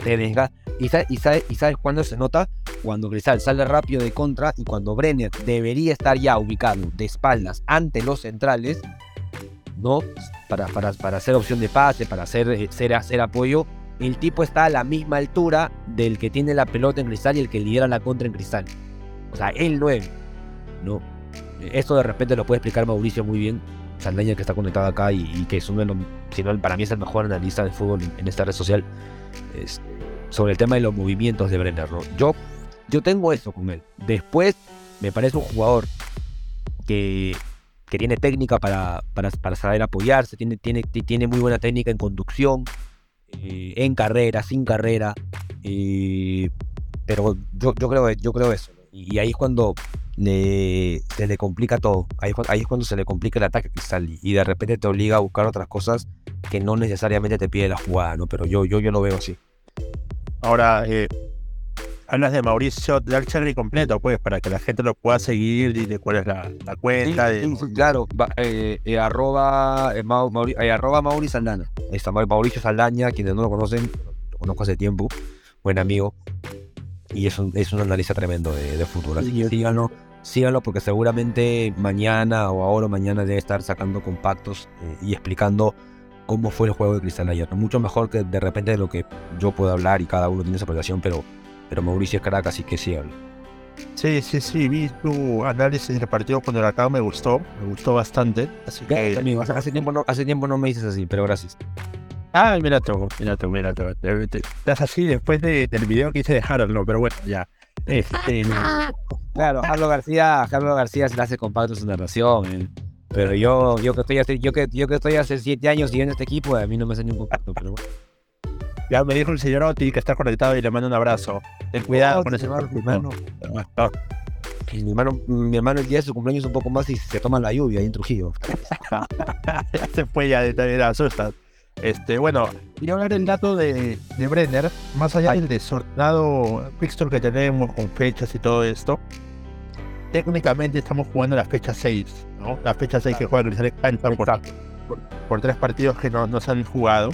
[SPEAKER 1] Te desgasta. ¿Y sabes, y, ¿Y sabes cuándo se nota? Cuando Cristal sale rápido de contra y cuando Brenner debería estar ya ubicado de espaldas ante los centrales, ¿no? Para, para, para hacer opción de pase, para hacer, eh, hacer apoyo, el tipo está a la misma altura del que tiene la pelota en cristal y el que lidera la contra en cristal. O sea, el 9. ¿No? Esto de repente lo puede explicar Mauricio muy bien, Saldaña que está conectado acá y, que es uno de los, si no, para mí es el mejor analista de fútbol en, esta red social, sobre el tema de los movimientos de Brenner. Yo, yo tengo eso con él. Después me parece un jugador que, que tiene técnica para, para, para, saber apoyarse, tiene, tiene, tiene muy buena técnica en conducción, eh, en carrera, sin carrera. Eh, pero yo, yo, creo, yo creo eso. Y ahí es cuando le, se le complica todo. Ahí, ahí, es cuando se le complica el ataque cristal y de repente te obliga a buscar otras cosas que no necesariamente te pide la jugada, ¿no? Pero yo, yo, yo lo veo así.
[SPEAKER 2] Ahora, eh, hablas de Mauricio Darcherry completo, pues, para que la gente lo pueda seguir y de cuál es la, cuenta.
[SPEAKER 1] claro, eh, eh, arroba, eh, arroba Mauricio Saldana. Está Mauricio Saldaña, quienes no lo conocen, lo conozco hace tiempo, buen amigo. Y es un, es un analista tremendo de, de fútbol. Así que síganlo, síganlo porque seguramente mañana o ahora o mañana debe estar sacando compactos y explicando cómo fue el juego de Cristal ayer. Mucho mejor que de repente de lo que yo puedo hablar y cada uno tiene su apreciación, pero pero Mauricio es Caracas, así que sí hablo.
[SPEAKER 2] Sí, sí, sí, vi tu análisis del partido con el acá, me gustó, me gustó bastante. Así que...
[SPEAKER 1] hace, tiempo no, hace tiempo no me dices así, pero gracias.
[SPEAKER 2] Ah, mira tú, mira tú, mira tú. Estás así después del video que hice de Harold, no, pero bueno, ya. Este,
[SPEAKER 1] Claro, Carlos García, Carlos García se le hace compacto su narración. Eh. Pero yo, yo que estoy hace, yo que, yo que estoy hace siete años siguiendo este equipo, a mí no me hace ni un compacto, pero bueno.
[SPEAKER 2] Ya me dijo el señor Oti que está conectado y le mando un abrazo. Ten cuidado con ese hermano.
[SPEAKER 1] Mi hermano, mi hermano el día de su cumpleaños un poco más y se toma la lluvia ahí en Trujillo.
[SPEAKER 2] ya se fue ya de, de asustas. Este, bueno, a hablar del dato de, de Brenner, más allá del desordenado fixture que tenemos con fechas y todo esto, técnicamente estamos jugando la fecha 6, ¿no? La fecha 6 que juega Cristal por, por, por, tres partidos que no, no se han jugado.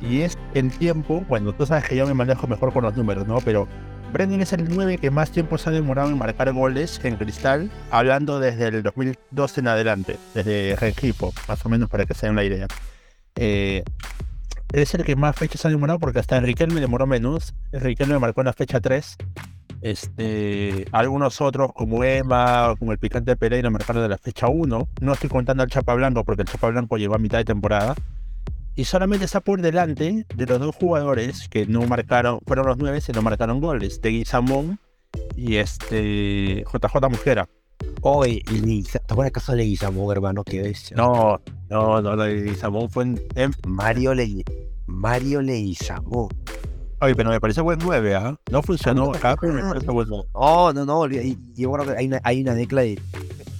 [SPEAKER 2] Y es el tiempo, bueno, tú sabes que yo me manejo mejor con los números, ¿no? Pero Brendan es el 9 que más tiempo se ha demorado en marcar goles en Cristal, hablando desde el 2012 en adelante, desde Rengifo, más o menos para que se den la idea. Eh, es el que más fechas ha demorado porque hasta Enrique me demoró menos. Enrique me marcó en la fecha 3. Este, algunos otros como Emma, como el Picante Pereira marcaron de la fecha 1. No estoy contando al Chapa Blanco porque el Chapa Blanco llegó a mitad de temporada y solamente está por delante de los dos jugadores que no marcaron, fueron los nueve, se no marcaron goles, de Guizamón y este JJ Mujera.
[SPEAKER 1] Oye, ¿te acuerdas caso de Guizamón, hermano? ¿Qué ves?
[SPEAKER 2] No, no, no, de Guizamón fue en,
[SPEAKER 1] Mario Le Mario Leguizamón.
[SPEAKER 2] Oye, pero me parece buen 9, ¿ah? No funcionó acá, pero me parece buen 9. No,
[SPEAKER 1] no, no. Yo creo que hay una, hay una decla de,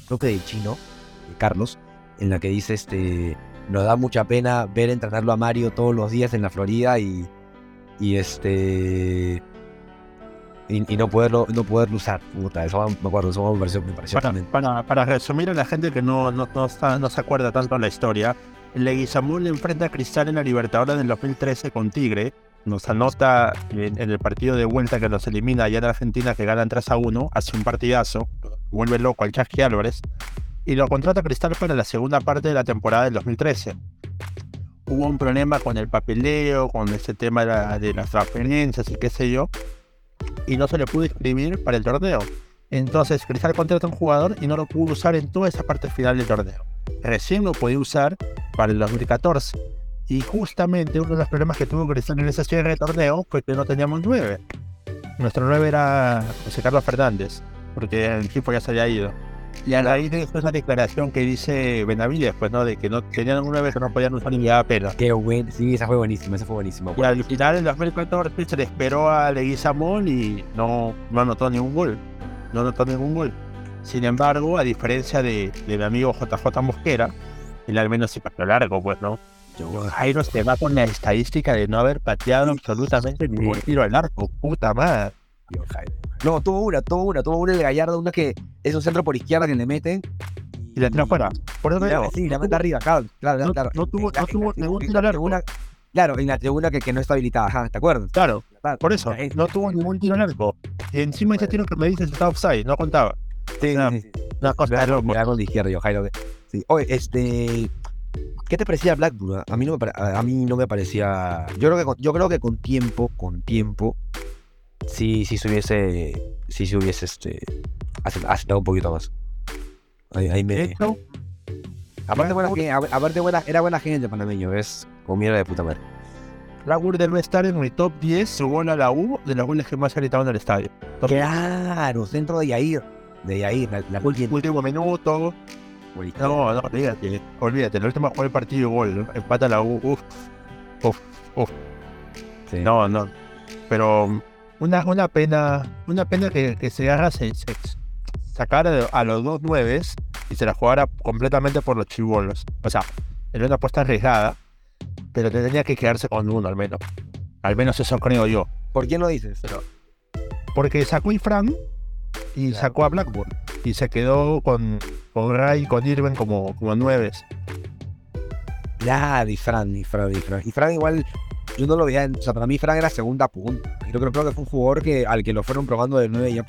[SPEAKER 1] creo que de chino, de Carlos, en la que dice este nos da mucha pena ver entrenarlo a Mario todos los días en la Florida y, y este y, no poderlo no poderlo usar. Puta eso me acuerdo eso me pareció, me pareció
[SPEAKER 2] para, para, resumir a la gente que no, no, no, está, no se acuerda tanto de la historia Leguizamón le enfrenta a Cristal en la Libertadores del 2013 con Tigre. Nos anota en, el partido de vuelta que los elimina allá en Argentina que ganan 3 a 1 hace un partidazo vuelve loco al Chasqui Álvarez y lo contrata Cristal para la segunda parte de la temporada del 2013. Hubo un problema con el papeleo, con ese tema de, las transferencias y qué sé yo, y no se le pudo inscribir para el torneo. Entonces Cristal contrata a un jugador y no lo pudo usar en toda esa parte final del torneo. Recién lo podía usar para el 2014. Y justamente uno de los problemas que tuvo Cristal en ese cierre de torneo fue que no teníamos nueve. Nuestro nueve era José Carlos Fernández, porque el equipo ya se había ido. Y ahí después una declaración que dice Benavides, pues, ¿no? De que no tenían una vez que no podían usar ni nada pena.
[SPEAKER 1] Qué bueno, sí, esa fue buenísima, esa fue buenísima.
[SPEAKER 2] Y al final, en 2014, se le esperó a Leguizamón y no, no anotó ningún gol. No anotó ningún gol. Sin embargo, a diferencia de, de mi amigo JJ Mosquera, él al menos sí pasó largo, pues, ¿no? Jairo se va con la estadística de no haber pateado absolutamente ningún tiro al arco. Puta madre.
[SPEAKER 1] No, tuvo una, tuvo una, tuvo una de Gallardo, una que es un centro por izquierda que le meten.
[SPEAKER 2] Y la tira afuera. Por eso
[SPEAKER 1] Claro, sí, la mete arriba, claro, claro,
[SPEAKER 2] no,
[SPEAKER 1] claro.
[SPEAKER 2] no tuvo, no tuvo ningún tiro al
[SPEAKER 1] la
[SPEAKER 2] arco.
[SPEAKER 1] tribuna- Claro, en la tribuna que, que no está habilitada, ajá, ¿te acuerdas?
[SPEAKER 2] Claro, por eso. No tuvo ningún tiro al arco. Y encima ese tiro que me dices está offside, no contaba.
[SPEAKER 1] Sí,
[SPEAKER 2] Una-
[SPEAKER 1] sí, sí.
[SPEAKER 2] Una cosa
[SPEAKER 1] da con la izquierda yo, Jairo. Sí. Oye, este. ¿Qué te parecía Blackburn? A mí no me, a a mí no me parecía. Yo creo que con, yo creo que con tiempo, con tiempo, sí, sí se hubiese. Sí se hubiese este. ace- aceptado un poquito más. Ahí, ahí me. Aparte, buena, aparte buena, era buena gente panameño, es comiera de puta madre.
[SPEAKER 2] Blackburn debe estar en mi top 10 su gol a la U de los goles que más gritaban el estadio. Top
[SPEAKER 1] Claro, centro de Yair. De Yair, la, la
[SPEAKER 2] Último, último minuto. No, no, olvídate. Olvídate. La última jugó el partido gol. ¿no? Empata la U. Uf. Uf. Uf.
[SPEAKER 1] Sí.
[SPEAKER 2] No, no. Pero una, una pena. Una pena que, que se haga se, se sacara a los dos nueves y se la jugara completamente por los chivolos. O sea, era una apuesta arriesgada. Pero tenía que quedarse con uno al menos. Al menos eso creo yo.
[SPEAKER 1] ¿Por quién lo dices?
[SPEAKER 2] Porque sacó a Ifran y
[SPEAKER 1] Claro.
[SPEAKER 2] sacó a Blackburn. Y se quedó con, con Ray y con Irving como, como nueves.
[SPEAKER 1] Claro, y Fran, y Fran, y Fran. Y Fran igual, yo no lo veía, en- o sea, para mí Fran era segunda punta. Yo creo, creo que fue un jugador que al que lo fueron probando de 9 ya.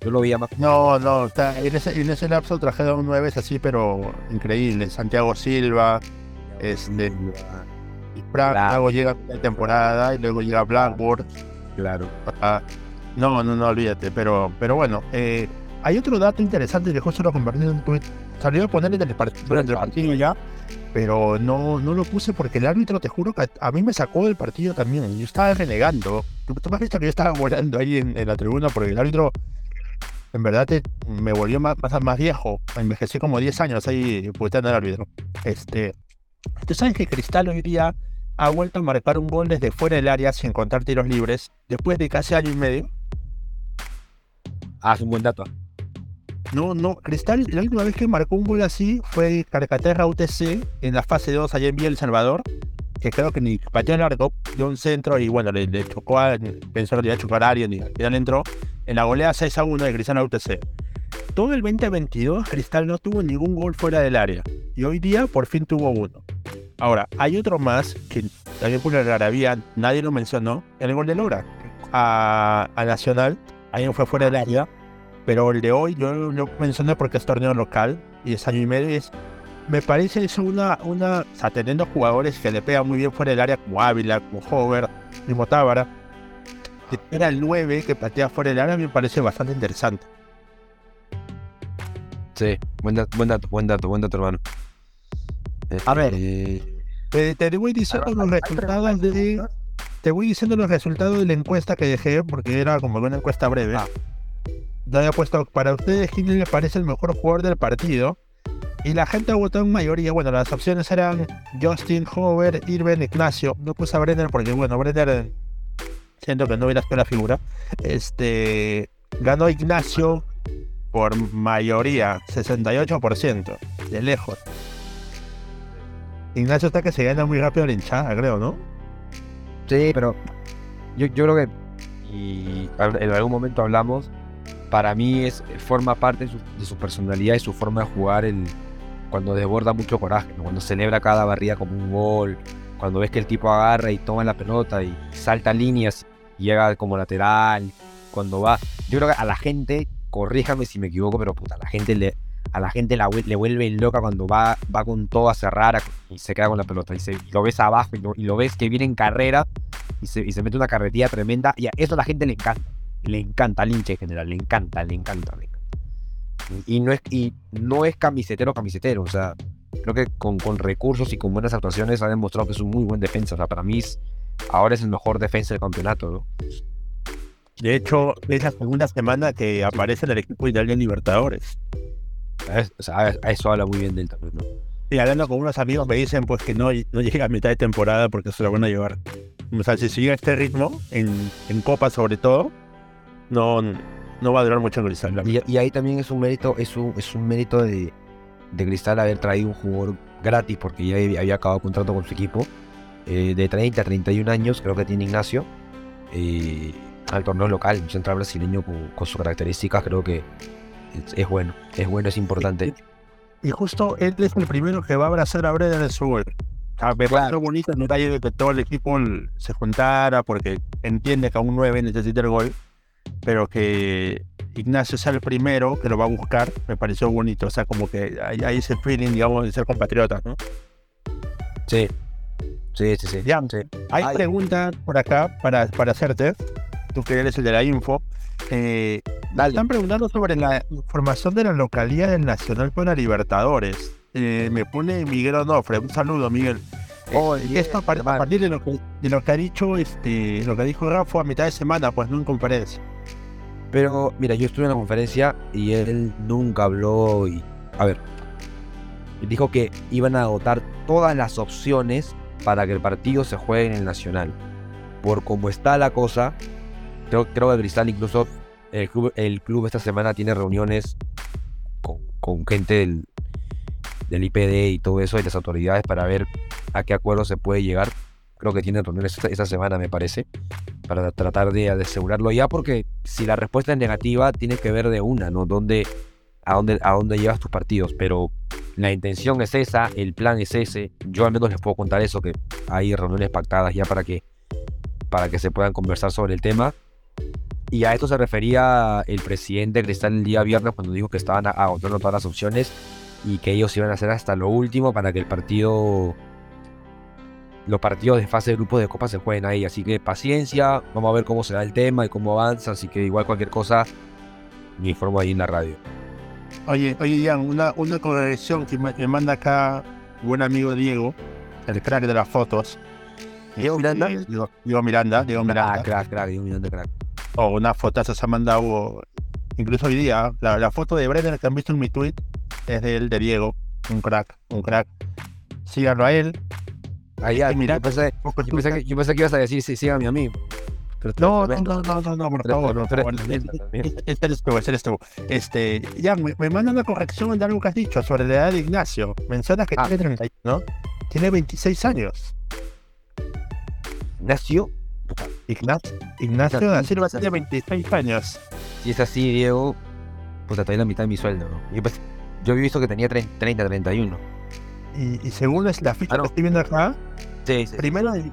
[SPEAKER 1] Yo lo veía más.
[SPEAKER 2] No, no, o sea, en, ese, en ese lapso trajeron nueves así, pero increíbles. Santiago Silva, este, y Fran,
[SPEAKER 1] Claro.
[SPEAKER 2] luego llega la temporada y luego llega Blackburn.
[SPEAKER 1] Claro.
[SPEAKER 2] Ah, no, no, no, olvídate. Pero, pero bueno, eh, hay otro dato interesante que justo lo compartí en tweet. Salió a poner en el partido, durante el partido ya, pero no, no lo puse porque el árbitro, te juro que a, mí me sacó del partido también. Yo estaba renegando. Tú, me has visto que yo estaba volando ahí en, en la tribuna porque el árbitro, en verdad, te- me volvió más, más, más viejo. Envejecí como 10 años ahí puteando al árbitro. Este, Tú sabes que Cristal hoy día ha vuelto a marcar un gol desde fuera del área sin contar tiros libres después de casi año y medio.
[SPEAKER 1] Ah, es un buen dato.
[SPEAKER 2] No, no, Cristal la última vez que marcó un gol así fue Carcaterra UTC en la fase 2 allá en Villa El Salvador, que creo que ni pateó el arco, dio un centro y bueno, le, le chocó a, pensó que le iba a chocar a alguien y al final entró en la golea 6 a 1 de Cristal UTC. Todo el 2022 Cristal no tuvo ningún gol fuera del área y hoy día por fin tuvo uno. Ahora, hay otro más que también por la Garabía nadie lo mencionó, el gol de Lora a, a Nacional, ahí fue fuera del área, pero el de hoy yo lo mencioné porque es torneo local y es año y medio y es, me parece eso una, una, o sea, teniendo jugadores que le pegan muy bien fuera del área como Ávila, como Hover, mismo Tábara, que era el 9 que patea fuera del área me parece bastante interesante.
[SPEAKER 1] Sí, buen dato, buen dato, buen dato, buen dato, hermano.
[SPEAKER 2] A ver.
[SPEAKER 1] Eh,
[SPEAKER 2] Te, te voy diciendo los resultados de, te voy diciendo los resultados de la encuesta que dejé porque era como una encuesta breve.
[SPEAKER 1] Ah.
[SPEAKER 2] Donde había puesto para ustedes quién les parece el mejor jugador del partido. Y la gente votó en mayoría. Bueno, las opciones eran Justin, Hover, Irving, Ignacio. No puse a Brenner porque, bueno, Brenner eh, siento que no hubiera sido la figura. Este ganó Ignacio por mayoría, 68%, de lejos. Ignacio está que se gana muy rápido la hinchada, creo, ¿no?
[SPEAKER 1] sí, pero yo, yo creo que, y en algún momento hablamos, para mí es forma parte de su, de su personalidad y su forma de jugar el, cuando desborda mucho coraje, cuando celebra cada barrida como un gol, cuando ves que el tipo agarra y toma la pelota y salta líneas y llega como lateral, cuando va, yo creo que a la gente, corríjame si me equivoco, pero puta, a la gente le, a la gente la, le vuelve loca cuando va, va con todo a cerrar y se queda con la pelota y, se, lo ves abajo y lo, y lo ves que viene en carrera y se, y se mete una carretilla tremenda y a eso a la gente le encanta, le encanta al hincha en general, le encanta, le encanta, le encanta. Y, y no es, y no es camisetero camisetero, o sea, creo que con, con recursos y con buenas actuaciones ha demostrado que es un muy buen defensa, o sea, para mí es- ahora es el mejor defensa del campeonato, ¿no?
[SPEAKER 2] De hecho, es la segunda semana que aparece en el equipo ideal de Libertadores.
[SPEAKER 1] O sea, a, eso habla muy bien de él también, ¿no?
[SPEAKER 2] Y hablando con unos amigos me dicen pues que no, no llega a mitad de temporada porque se lo van a llevar. O sea, si sigue este ritmo, en, en Copa sobre todo, no, no va a durar mucho en Cristal.
[SPEAKER 1] Y, y ahí también es un mérito, es un, es un mérito de, de Cristal haber traído un jugador gratis porque ya había acabado contrato con su equipo. Eh, de 30 a 31 años, creo que tiene Ignacio. Eh, al torneo local, un central brasileño con, sus características, creo que es, bueno, es bueno, es importante.
[SPEAKER 2] Y justo él es el primero que va a abrazar a Breda en su gol. me claro. bonito el detalle de que todo el equipo se juntara porque entiende que a un 9 necesita el gol, pero que Ignacio sea el primero que lo va a buscar, me pareció bonito. O sea, como que hay, ese feeling, digamos, de ser compatriotas, ¿no?
[SPEAKER 1] Sí. Sí, sí, sí.
[SPEAKER 2] Ya, Hay preguntas por acá para, para hacerte. Tú que eres el de la info. Eh, están preguntando sobre la información de la localidad del Nacional para Libertadores. Eh, me pone Miguel Onofre. Un saludo, Miguel. Oh, esto a, partir de lo, que, de lo que ha dicho este, lo que dijo Rafa a mitad de semana, pues no en conferencia.
[SPEAKER 1] Pero mira, yo estuve en la conferencia y él nunca habló y. A ver. Dijo que iban a agotar todas las opciones para que el partido se juegue en el Nacional. Por cómo está la cosa, creo, que Cristal incluso el club, esta semana tiene reuniones con, gente del, del, IPD y todo eso, y las autoridades para ver a qué acuerdo se puede llegar. Creo que tiene reuniones esta, semana, me parece, para tratar de, asegurarlo ya, porque si la respuesta es negativa, tiene que ver de una, ¿no? ¿Dónde, a, dónde, a dónde llevas tus partidos, pero la intención es esa, el plan es ese. Yo al menos les puedo contar eso, que hay reuniones pactadas ya para que, para que se puedan conversar sobre el tema. Y a esto se refería el presidente Cristal el día viernes cuando dijo que estaban agotando todas las opciones y que ellos iban a hacer hasta lo último para que el partido, los partidos de fase de grupo de Copa se jueguen ahí. Así que paciencia, vamos a ver cómo se da el tema y cómo avanza. Así que igual cualquier cosa, me informo ahí en la radio.
[SPEAKER 2] Oye, oye, Ian, una, una corrección que me, manda acá buen amigo Diego, el crack de las fotos.
[SPEAKER 1] Diego Miranda.
[SPEAKER 2] Diego, Miranda, Diego Miranda.
[SPEAKER 1] Ah, crack, crack, Diego Miranda, crack.
[SPEAKER 2] O una fotazo se ha mandado, incluso hoy día, la, foto de Brenner que han visto en mi tweet es de él, de Diego, un crack, un crack. Síganlo a él.
[SPEAKER 1] Ahí, mira, yo pensé, yo, pensé que, yo pensé que ibas a decir, sí, síganme a mí.
[SPEAKER 2] No, no, no, no, no, no, por favor, no, por favor. Este este eres tú. Este, ya, me, me manda una corrección de algo que has dicho sobre la edad de Ignacio. Mencionas que ah. tiene 30, ¿no? Tiene 26 años.
[SPEAKER 1] ¿Ignacio?
[SPEAKER 2] Ignacio, Ignacio nació hace 26 años.
[SPEAKER 1] Si es así, Diego, pues te la mitad de mi sueldo, ¿no? Yo, pues, yo había visto que tenía 30, 31.
[SPEAKER 2] Y, y según es la ficha ah, que estoy viendo acá,
[SPEAKER 1] sí, sí,
[SPEAKER 2] primero, de,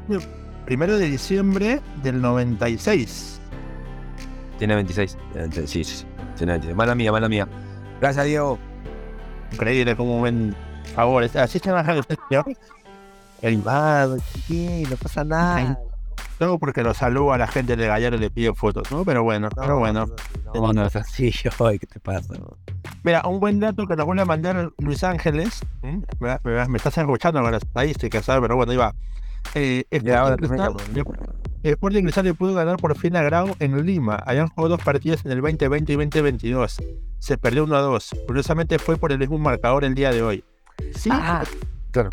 [SPEAKER 2] primero de diciembre del 96.
[SPEAKER 1] Tiene 26. Sí, sí, sí. Tiene 26. Mala mía, mala mía. Gracias, Diego.
[SPEAKER 2] Increíble cómo ven favores. Así está bajando usted, señor. El no pasa nada. No, porque lo saluda a la gente de Gallardo y le pide fotos, ¿no? Pero bueno, pero bueno.
[SPEAKER 1] No, no, es así, ¿qué te pasa?
[SPEAKER 2] Mira, un buen dato que nos vuelve a mandar Luis Ángeles. Me, me, estás escuchando con las estadísticas, ¿sabes? Pero bueno, iba. Eh, Sporting Cristal le pudo ganar por fin a Grau en Lima. Habían jugado dos partidos en el 2020 y 2022. Se perdió 1 a 2. Curiosamente fue por el mismo marcador el día de hoy.
[SPEAKER 1] Sí, ah, claro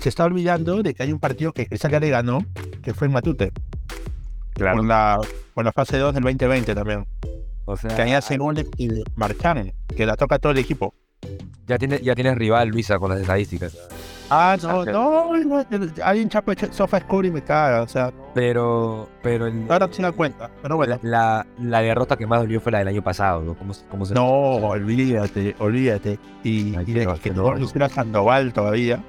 [SPEAKER 2] se está olvidando de que hay un partido que Cristal ya le ganó, que fue en Matute. Claro. Con la, con la fase 2 del 2020 también. O sea, que ahí hace goles y marcharon, que la toca todo el equipo.
[SPEAKER 1] Ya tiene, ya tienes rival, Luisa, con las estadísticas.
[SPEAKER 2] Ah, no, no, no, hay un chapo de sofa score y me caga, o sea.
[SPEAKER 1] Pero, pero.
[SPEAKER 2] Ahora se da cuenta, pero bueno.
[SPEAKER 1] La, la, derrota que más dolió fue la del año pasado, ¿no? ¿Cómo, cómo se
[SPEAKER 2] no, olvídate, olvídate. Y, y que no era Sandoval todavía.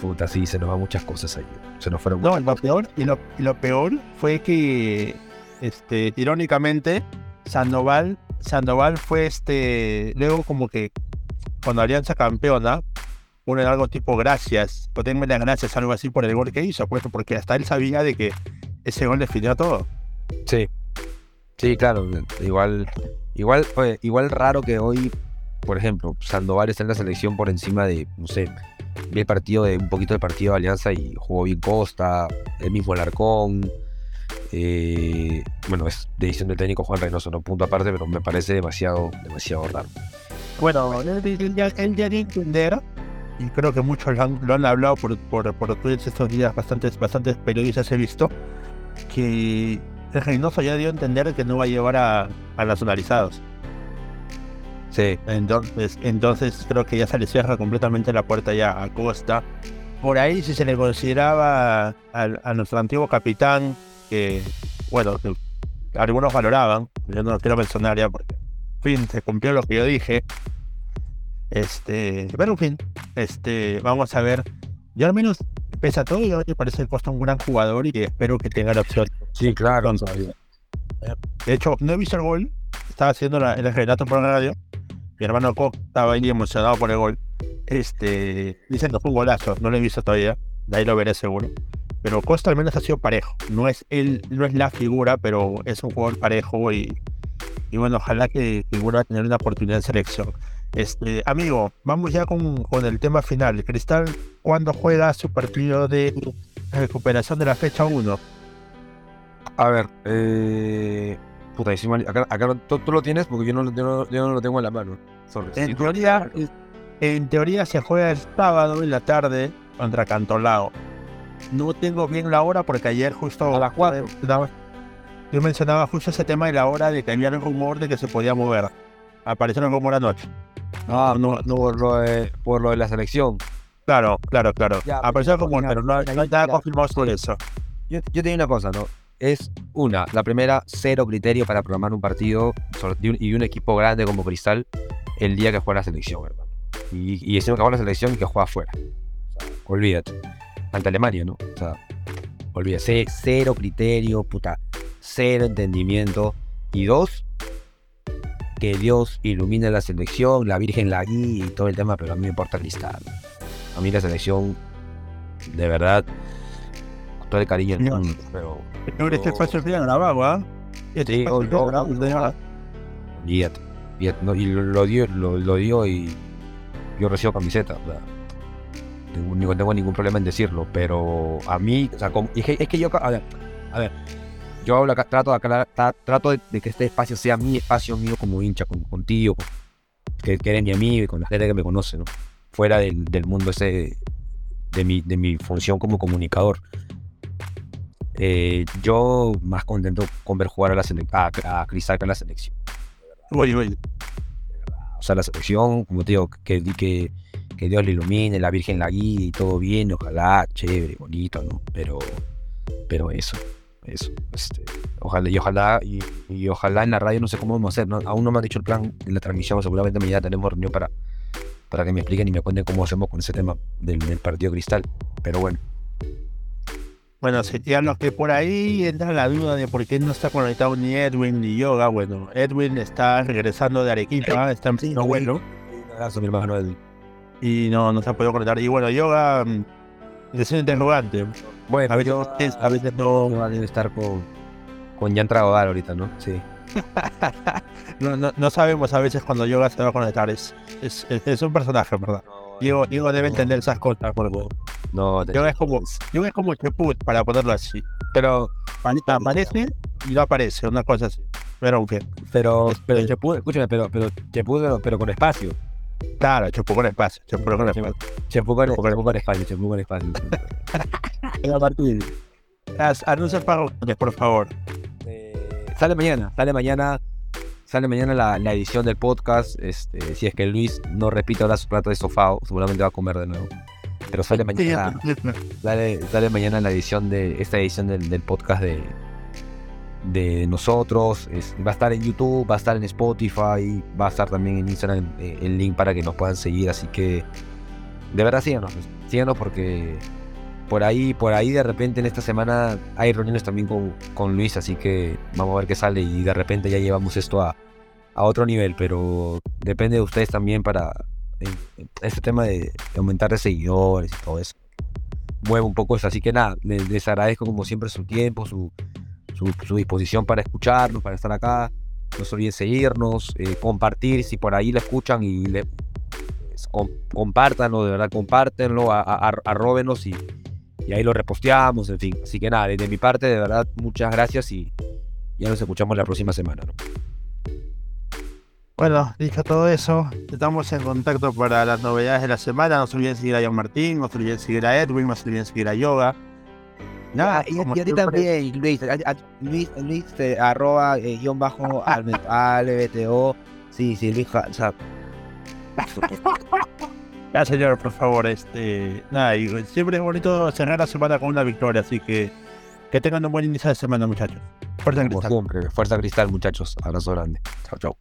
[SPEAKER 1] Puta, sí, se nos van muchas cosas ahí. Se nos fueron
[SPEAKER 2] No, lo peor, y lo, peor fue que, este, irónicamente, Sandoval, Sandoval fue este, luego como que cuando Alianza campeona, ponen algo tipo gracias, potenme las gracias, algo así por el gol que hizo, pues, porque hasta él sabía de que ese gol definió todo.
[SPEAKER 1] Sí, sí, claro, igual, igual, igual raro que hoy, por ejemplo, Sandoval está en la selección por encima de, no sé, vi partido de un poquito del partido de Alianza y jugó bien Costa, el mismo Alarcón. Eh, bueno, es decisión del técnico Juan Reynoso, no punto aparte, pero me parece demasiado, demasiado raro.
[SPEAKER 2] Bueno, él, ya, entender, y creo que muchos lo han, hablado por, por, por tweets estos días, bastantes, bastantes periodistas he visto, que Reynoso ya dio a entender que no va a llevar a, a nacionalizados.
[SPEAKER 1] Sí.
[SPEAKER 2] Entonces, entonces creo que ya se le cierra completamente la puerta ya a Costa. Por ahí si se le consideraba a, nuestro antiguo capitán, que bueno, que algunos valoraban, yo no lo quiero mencionar ya porque, en fin, se cumplió lo que yo dije. Este, pero en fin, este, vamos a ver. Yo al menos, pese a todo, yo me parece que Costa un gran jugador y espero que tenga la opción.
[SPEAKER 1] Sí, claro.
[SPEAKER 2] De hecho, no he visto el gol, estaba haciendo el relato por la radio mi hermano Koch estaba ahí emocionado por el gol. Este, dicen que fue un golazo, no lo he visto todavía, de ahí lo veré seguro. Pero Costa al menos ha sido parejo. No es él, no es la figura, pero es un jugador parejo y, y bueno, ojalá que, que vuelva a tener una oportunidad de selección. Este, amigo, vamos ya con, con el tema final. Cristal, ¿cuándo juega su partido de recuperación de la fecha 1?
[SPEAKER 1] A ver, eh, Puta, acá, acá tú, lo tienes porque yo no, yo no, lo tengo en la mano.
[SPEAKER 2] En, teoría, en teoría se juega el sábado en la tarde contra Cantolao. No tengo bien la hora porque ayer justo
[SPEAKER 1] a las 4
[SPEAKER 2] yo mencionaba justo ese tema de la hora de que había un rumor de que se podía mover. Apareció un rumor anoche.
[SPEAKER 1] Ah, no, no por, lo de, por lo de la selección.
[SPEAKER 2] Claro, claro, claro. Apareció el rumor, pero no, hay nada confirmado sobre eso.
[SPEAKER 1] Yo, yo te digo una cosa, ¿no? es una, la primera, cero criterio para programar un partido y un equipo grande como Cristal el día que juega la selección, hermano. Y, y encima que juega la selección y que juega afuera. olvídate. Ante Alemania, ¿no? O sea, olvídate. Cero criterio, puta. Cero entendimiento. Y dos, que Dios ilumine la selección, la Virgen la guía y todo el tema, pero a mí me importa Cristal. A mí la selección, de verdad, todo el cariño
[SPEAKER 2] en mundo, pero. Señor, este espacio es grabado, ¿ah? Este sí, grabado,
[SPEAKER 1] no, y lo, dio, lo, dio y yo recibo camiseta, o sea, no tengo ningún problema en decirlo, pero a mí, o sea, es, que, yo, a ver, a ver, yo hablo acá, trato, de, aclarar, trato de, que este espacio sea mi espacio mío como hincha, con, contigo, que, que, eres mi amigo y con la gente que me conoce, ¿no? Fuera del, del mundo ese de mi, de mi función como comunicador. Eh, yo más contento con ver jugar a, la a, a Cristal que a la selección.
[SPEAKER 2] Oye, oye.
[SPEAKER 1] O sea, la selección, como te digo, que, que, que Dios le ilumine, la Virgen la guíe y todo bien, ojalá, chévere, bonito, ¿no? Pero, pero eso, eso. Este, ojalá, y ojalá, y, ojalá en la radio no sé cómo vamos a hacer, ¿no? Aún no me han dicho el plan de la transmisión, seguramente mañana tenemos reunión para, para que me expliquen y me cuenten cómo hacemos con ese tema del, del partido cristal. Pero bueno.
[SPEAKER 2] Bueno, serían los que por ahí entra la duda de por qué no está conectado ni Edwin ni Yoga. Bueno, Edwin está regresando de Arequipa, está en no vuelo.
[SPEAKER 1] Abrazo, mi hermano Edwin.
[SPEAKER 2] Y no, no se ha podido conectar. Y bueno, Yoga, mm, es un interrogante.
[SPEAKER 1] Bueno, a veces, a veces no. no debe estar con, con Jan Tragodar ahorita, ¿no? Sí.
[SPEAKER 2] no, no, no, sabemos a veces cuando Yoga se va a conectar. Es, es, es, un personaje, ¿verdad? Diego, Diego debe entender esas cosas. Por no, yo es como, yo es como Cheput, para ponerlo así. Pero aparece y no aparece, una cosa así. Pero aunque.
[SPEAKER 1] Pero, pero Cheput, escúchame, pero, pero Cheput, pero, con espacio.
[SPEAKER 2] Claro, Cheput con espacio. Cheput con espacio.
[SPEAKER 1] Cheput con, con espacio, Cheput con espacio.
[SPEAKER 2] Martín. Anuncia para por favor.
[SPEAKER 1] Eh, sale mañana, sale mañana. Sale mañana la, la, edición del podcast. Este, si es que Luis no repite ahora su plato de sofá, seguramente va a comer de nuevo. Pero sale mañana. Sale, mañana la edición de. Esta edición del, podcast de. De nosotros. va a estar en YouTube, va a estar en Spotify, va a estar también en Instagram eh, el link para que nos puedan seguir. Así que. De verdad síganos. Síganos porque. Por ahí, por ahí de repente en esta semana hay reuniones también con, con Luis, así que vamos a ver qué sale y de repente ya llevamos esto a, a otro nivel, pero depende de ustedes también para, ese tema de, aumentar de seguidores y todo eso. Mueve un poco eso. Así que nada, les, agradezco como siempre su tiempo, su, su, disposición para escucharnos, para estar acá. No se olviden seguirnos, eh, compartir si por ahí la escuchan y le, compartanlo, de verdad, compártenlo, arróbenos y, y ahí lo reposteamos, en fin. Así que nada, desde mi parte, de verdad, muchas gracias y ya nos escuchamos la próxima semana.
[SPEAKER 2] Bueno, dicho todo eso, estamos en contacto para las novedades de la semana. No se olviden seguir a John Martín, no se olviden seguir a Edwin, no se olviden seguir a Yoga.
[SPEAKER 1] Nada, y, a ti también, Luis, Luis, Luis, eh, arroba, eh, guion bajo, albto, Sí, sí, Luis, o sea,
[SPEAKER 2] Ya, señor, por favor, este. Nada, y siempre es bonito cerrar la semana con una victoria, así que que tengan un buen inicio de semana, muchachos. Fuerza
[SPEAKER 1] como
[SPEAKER 2] cristal.
[SPEAKER 1] siempre, fuerza cristal, muchachos. Abrazo grande. Chao, chao.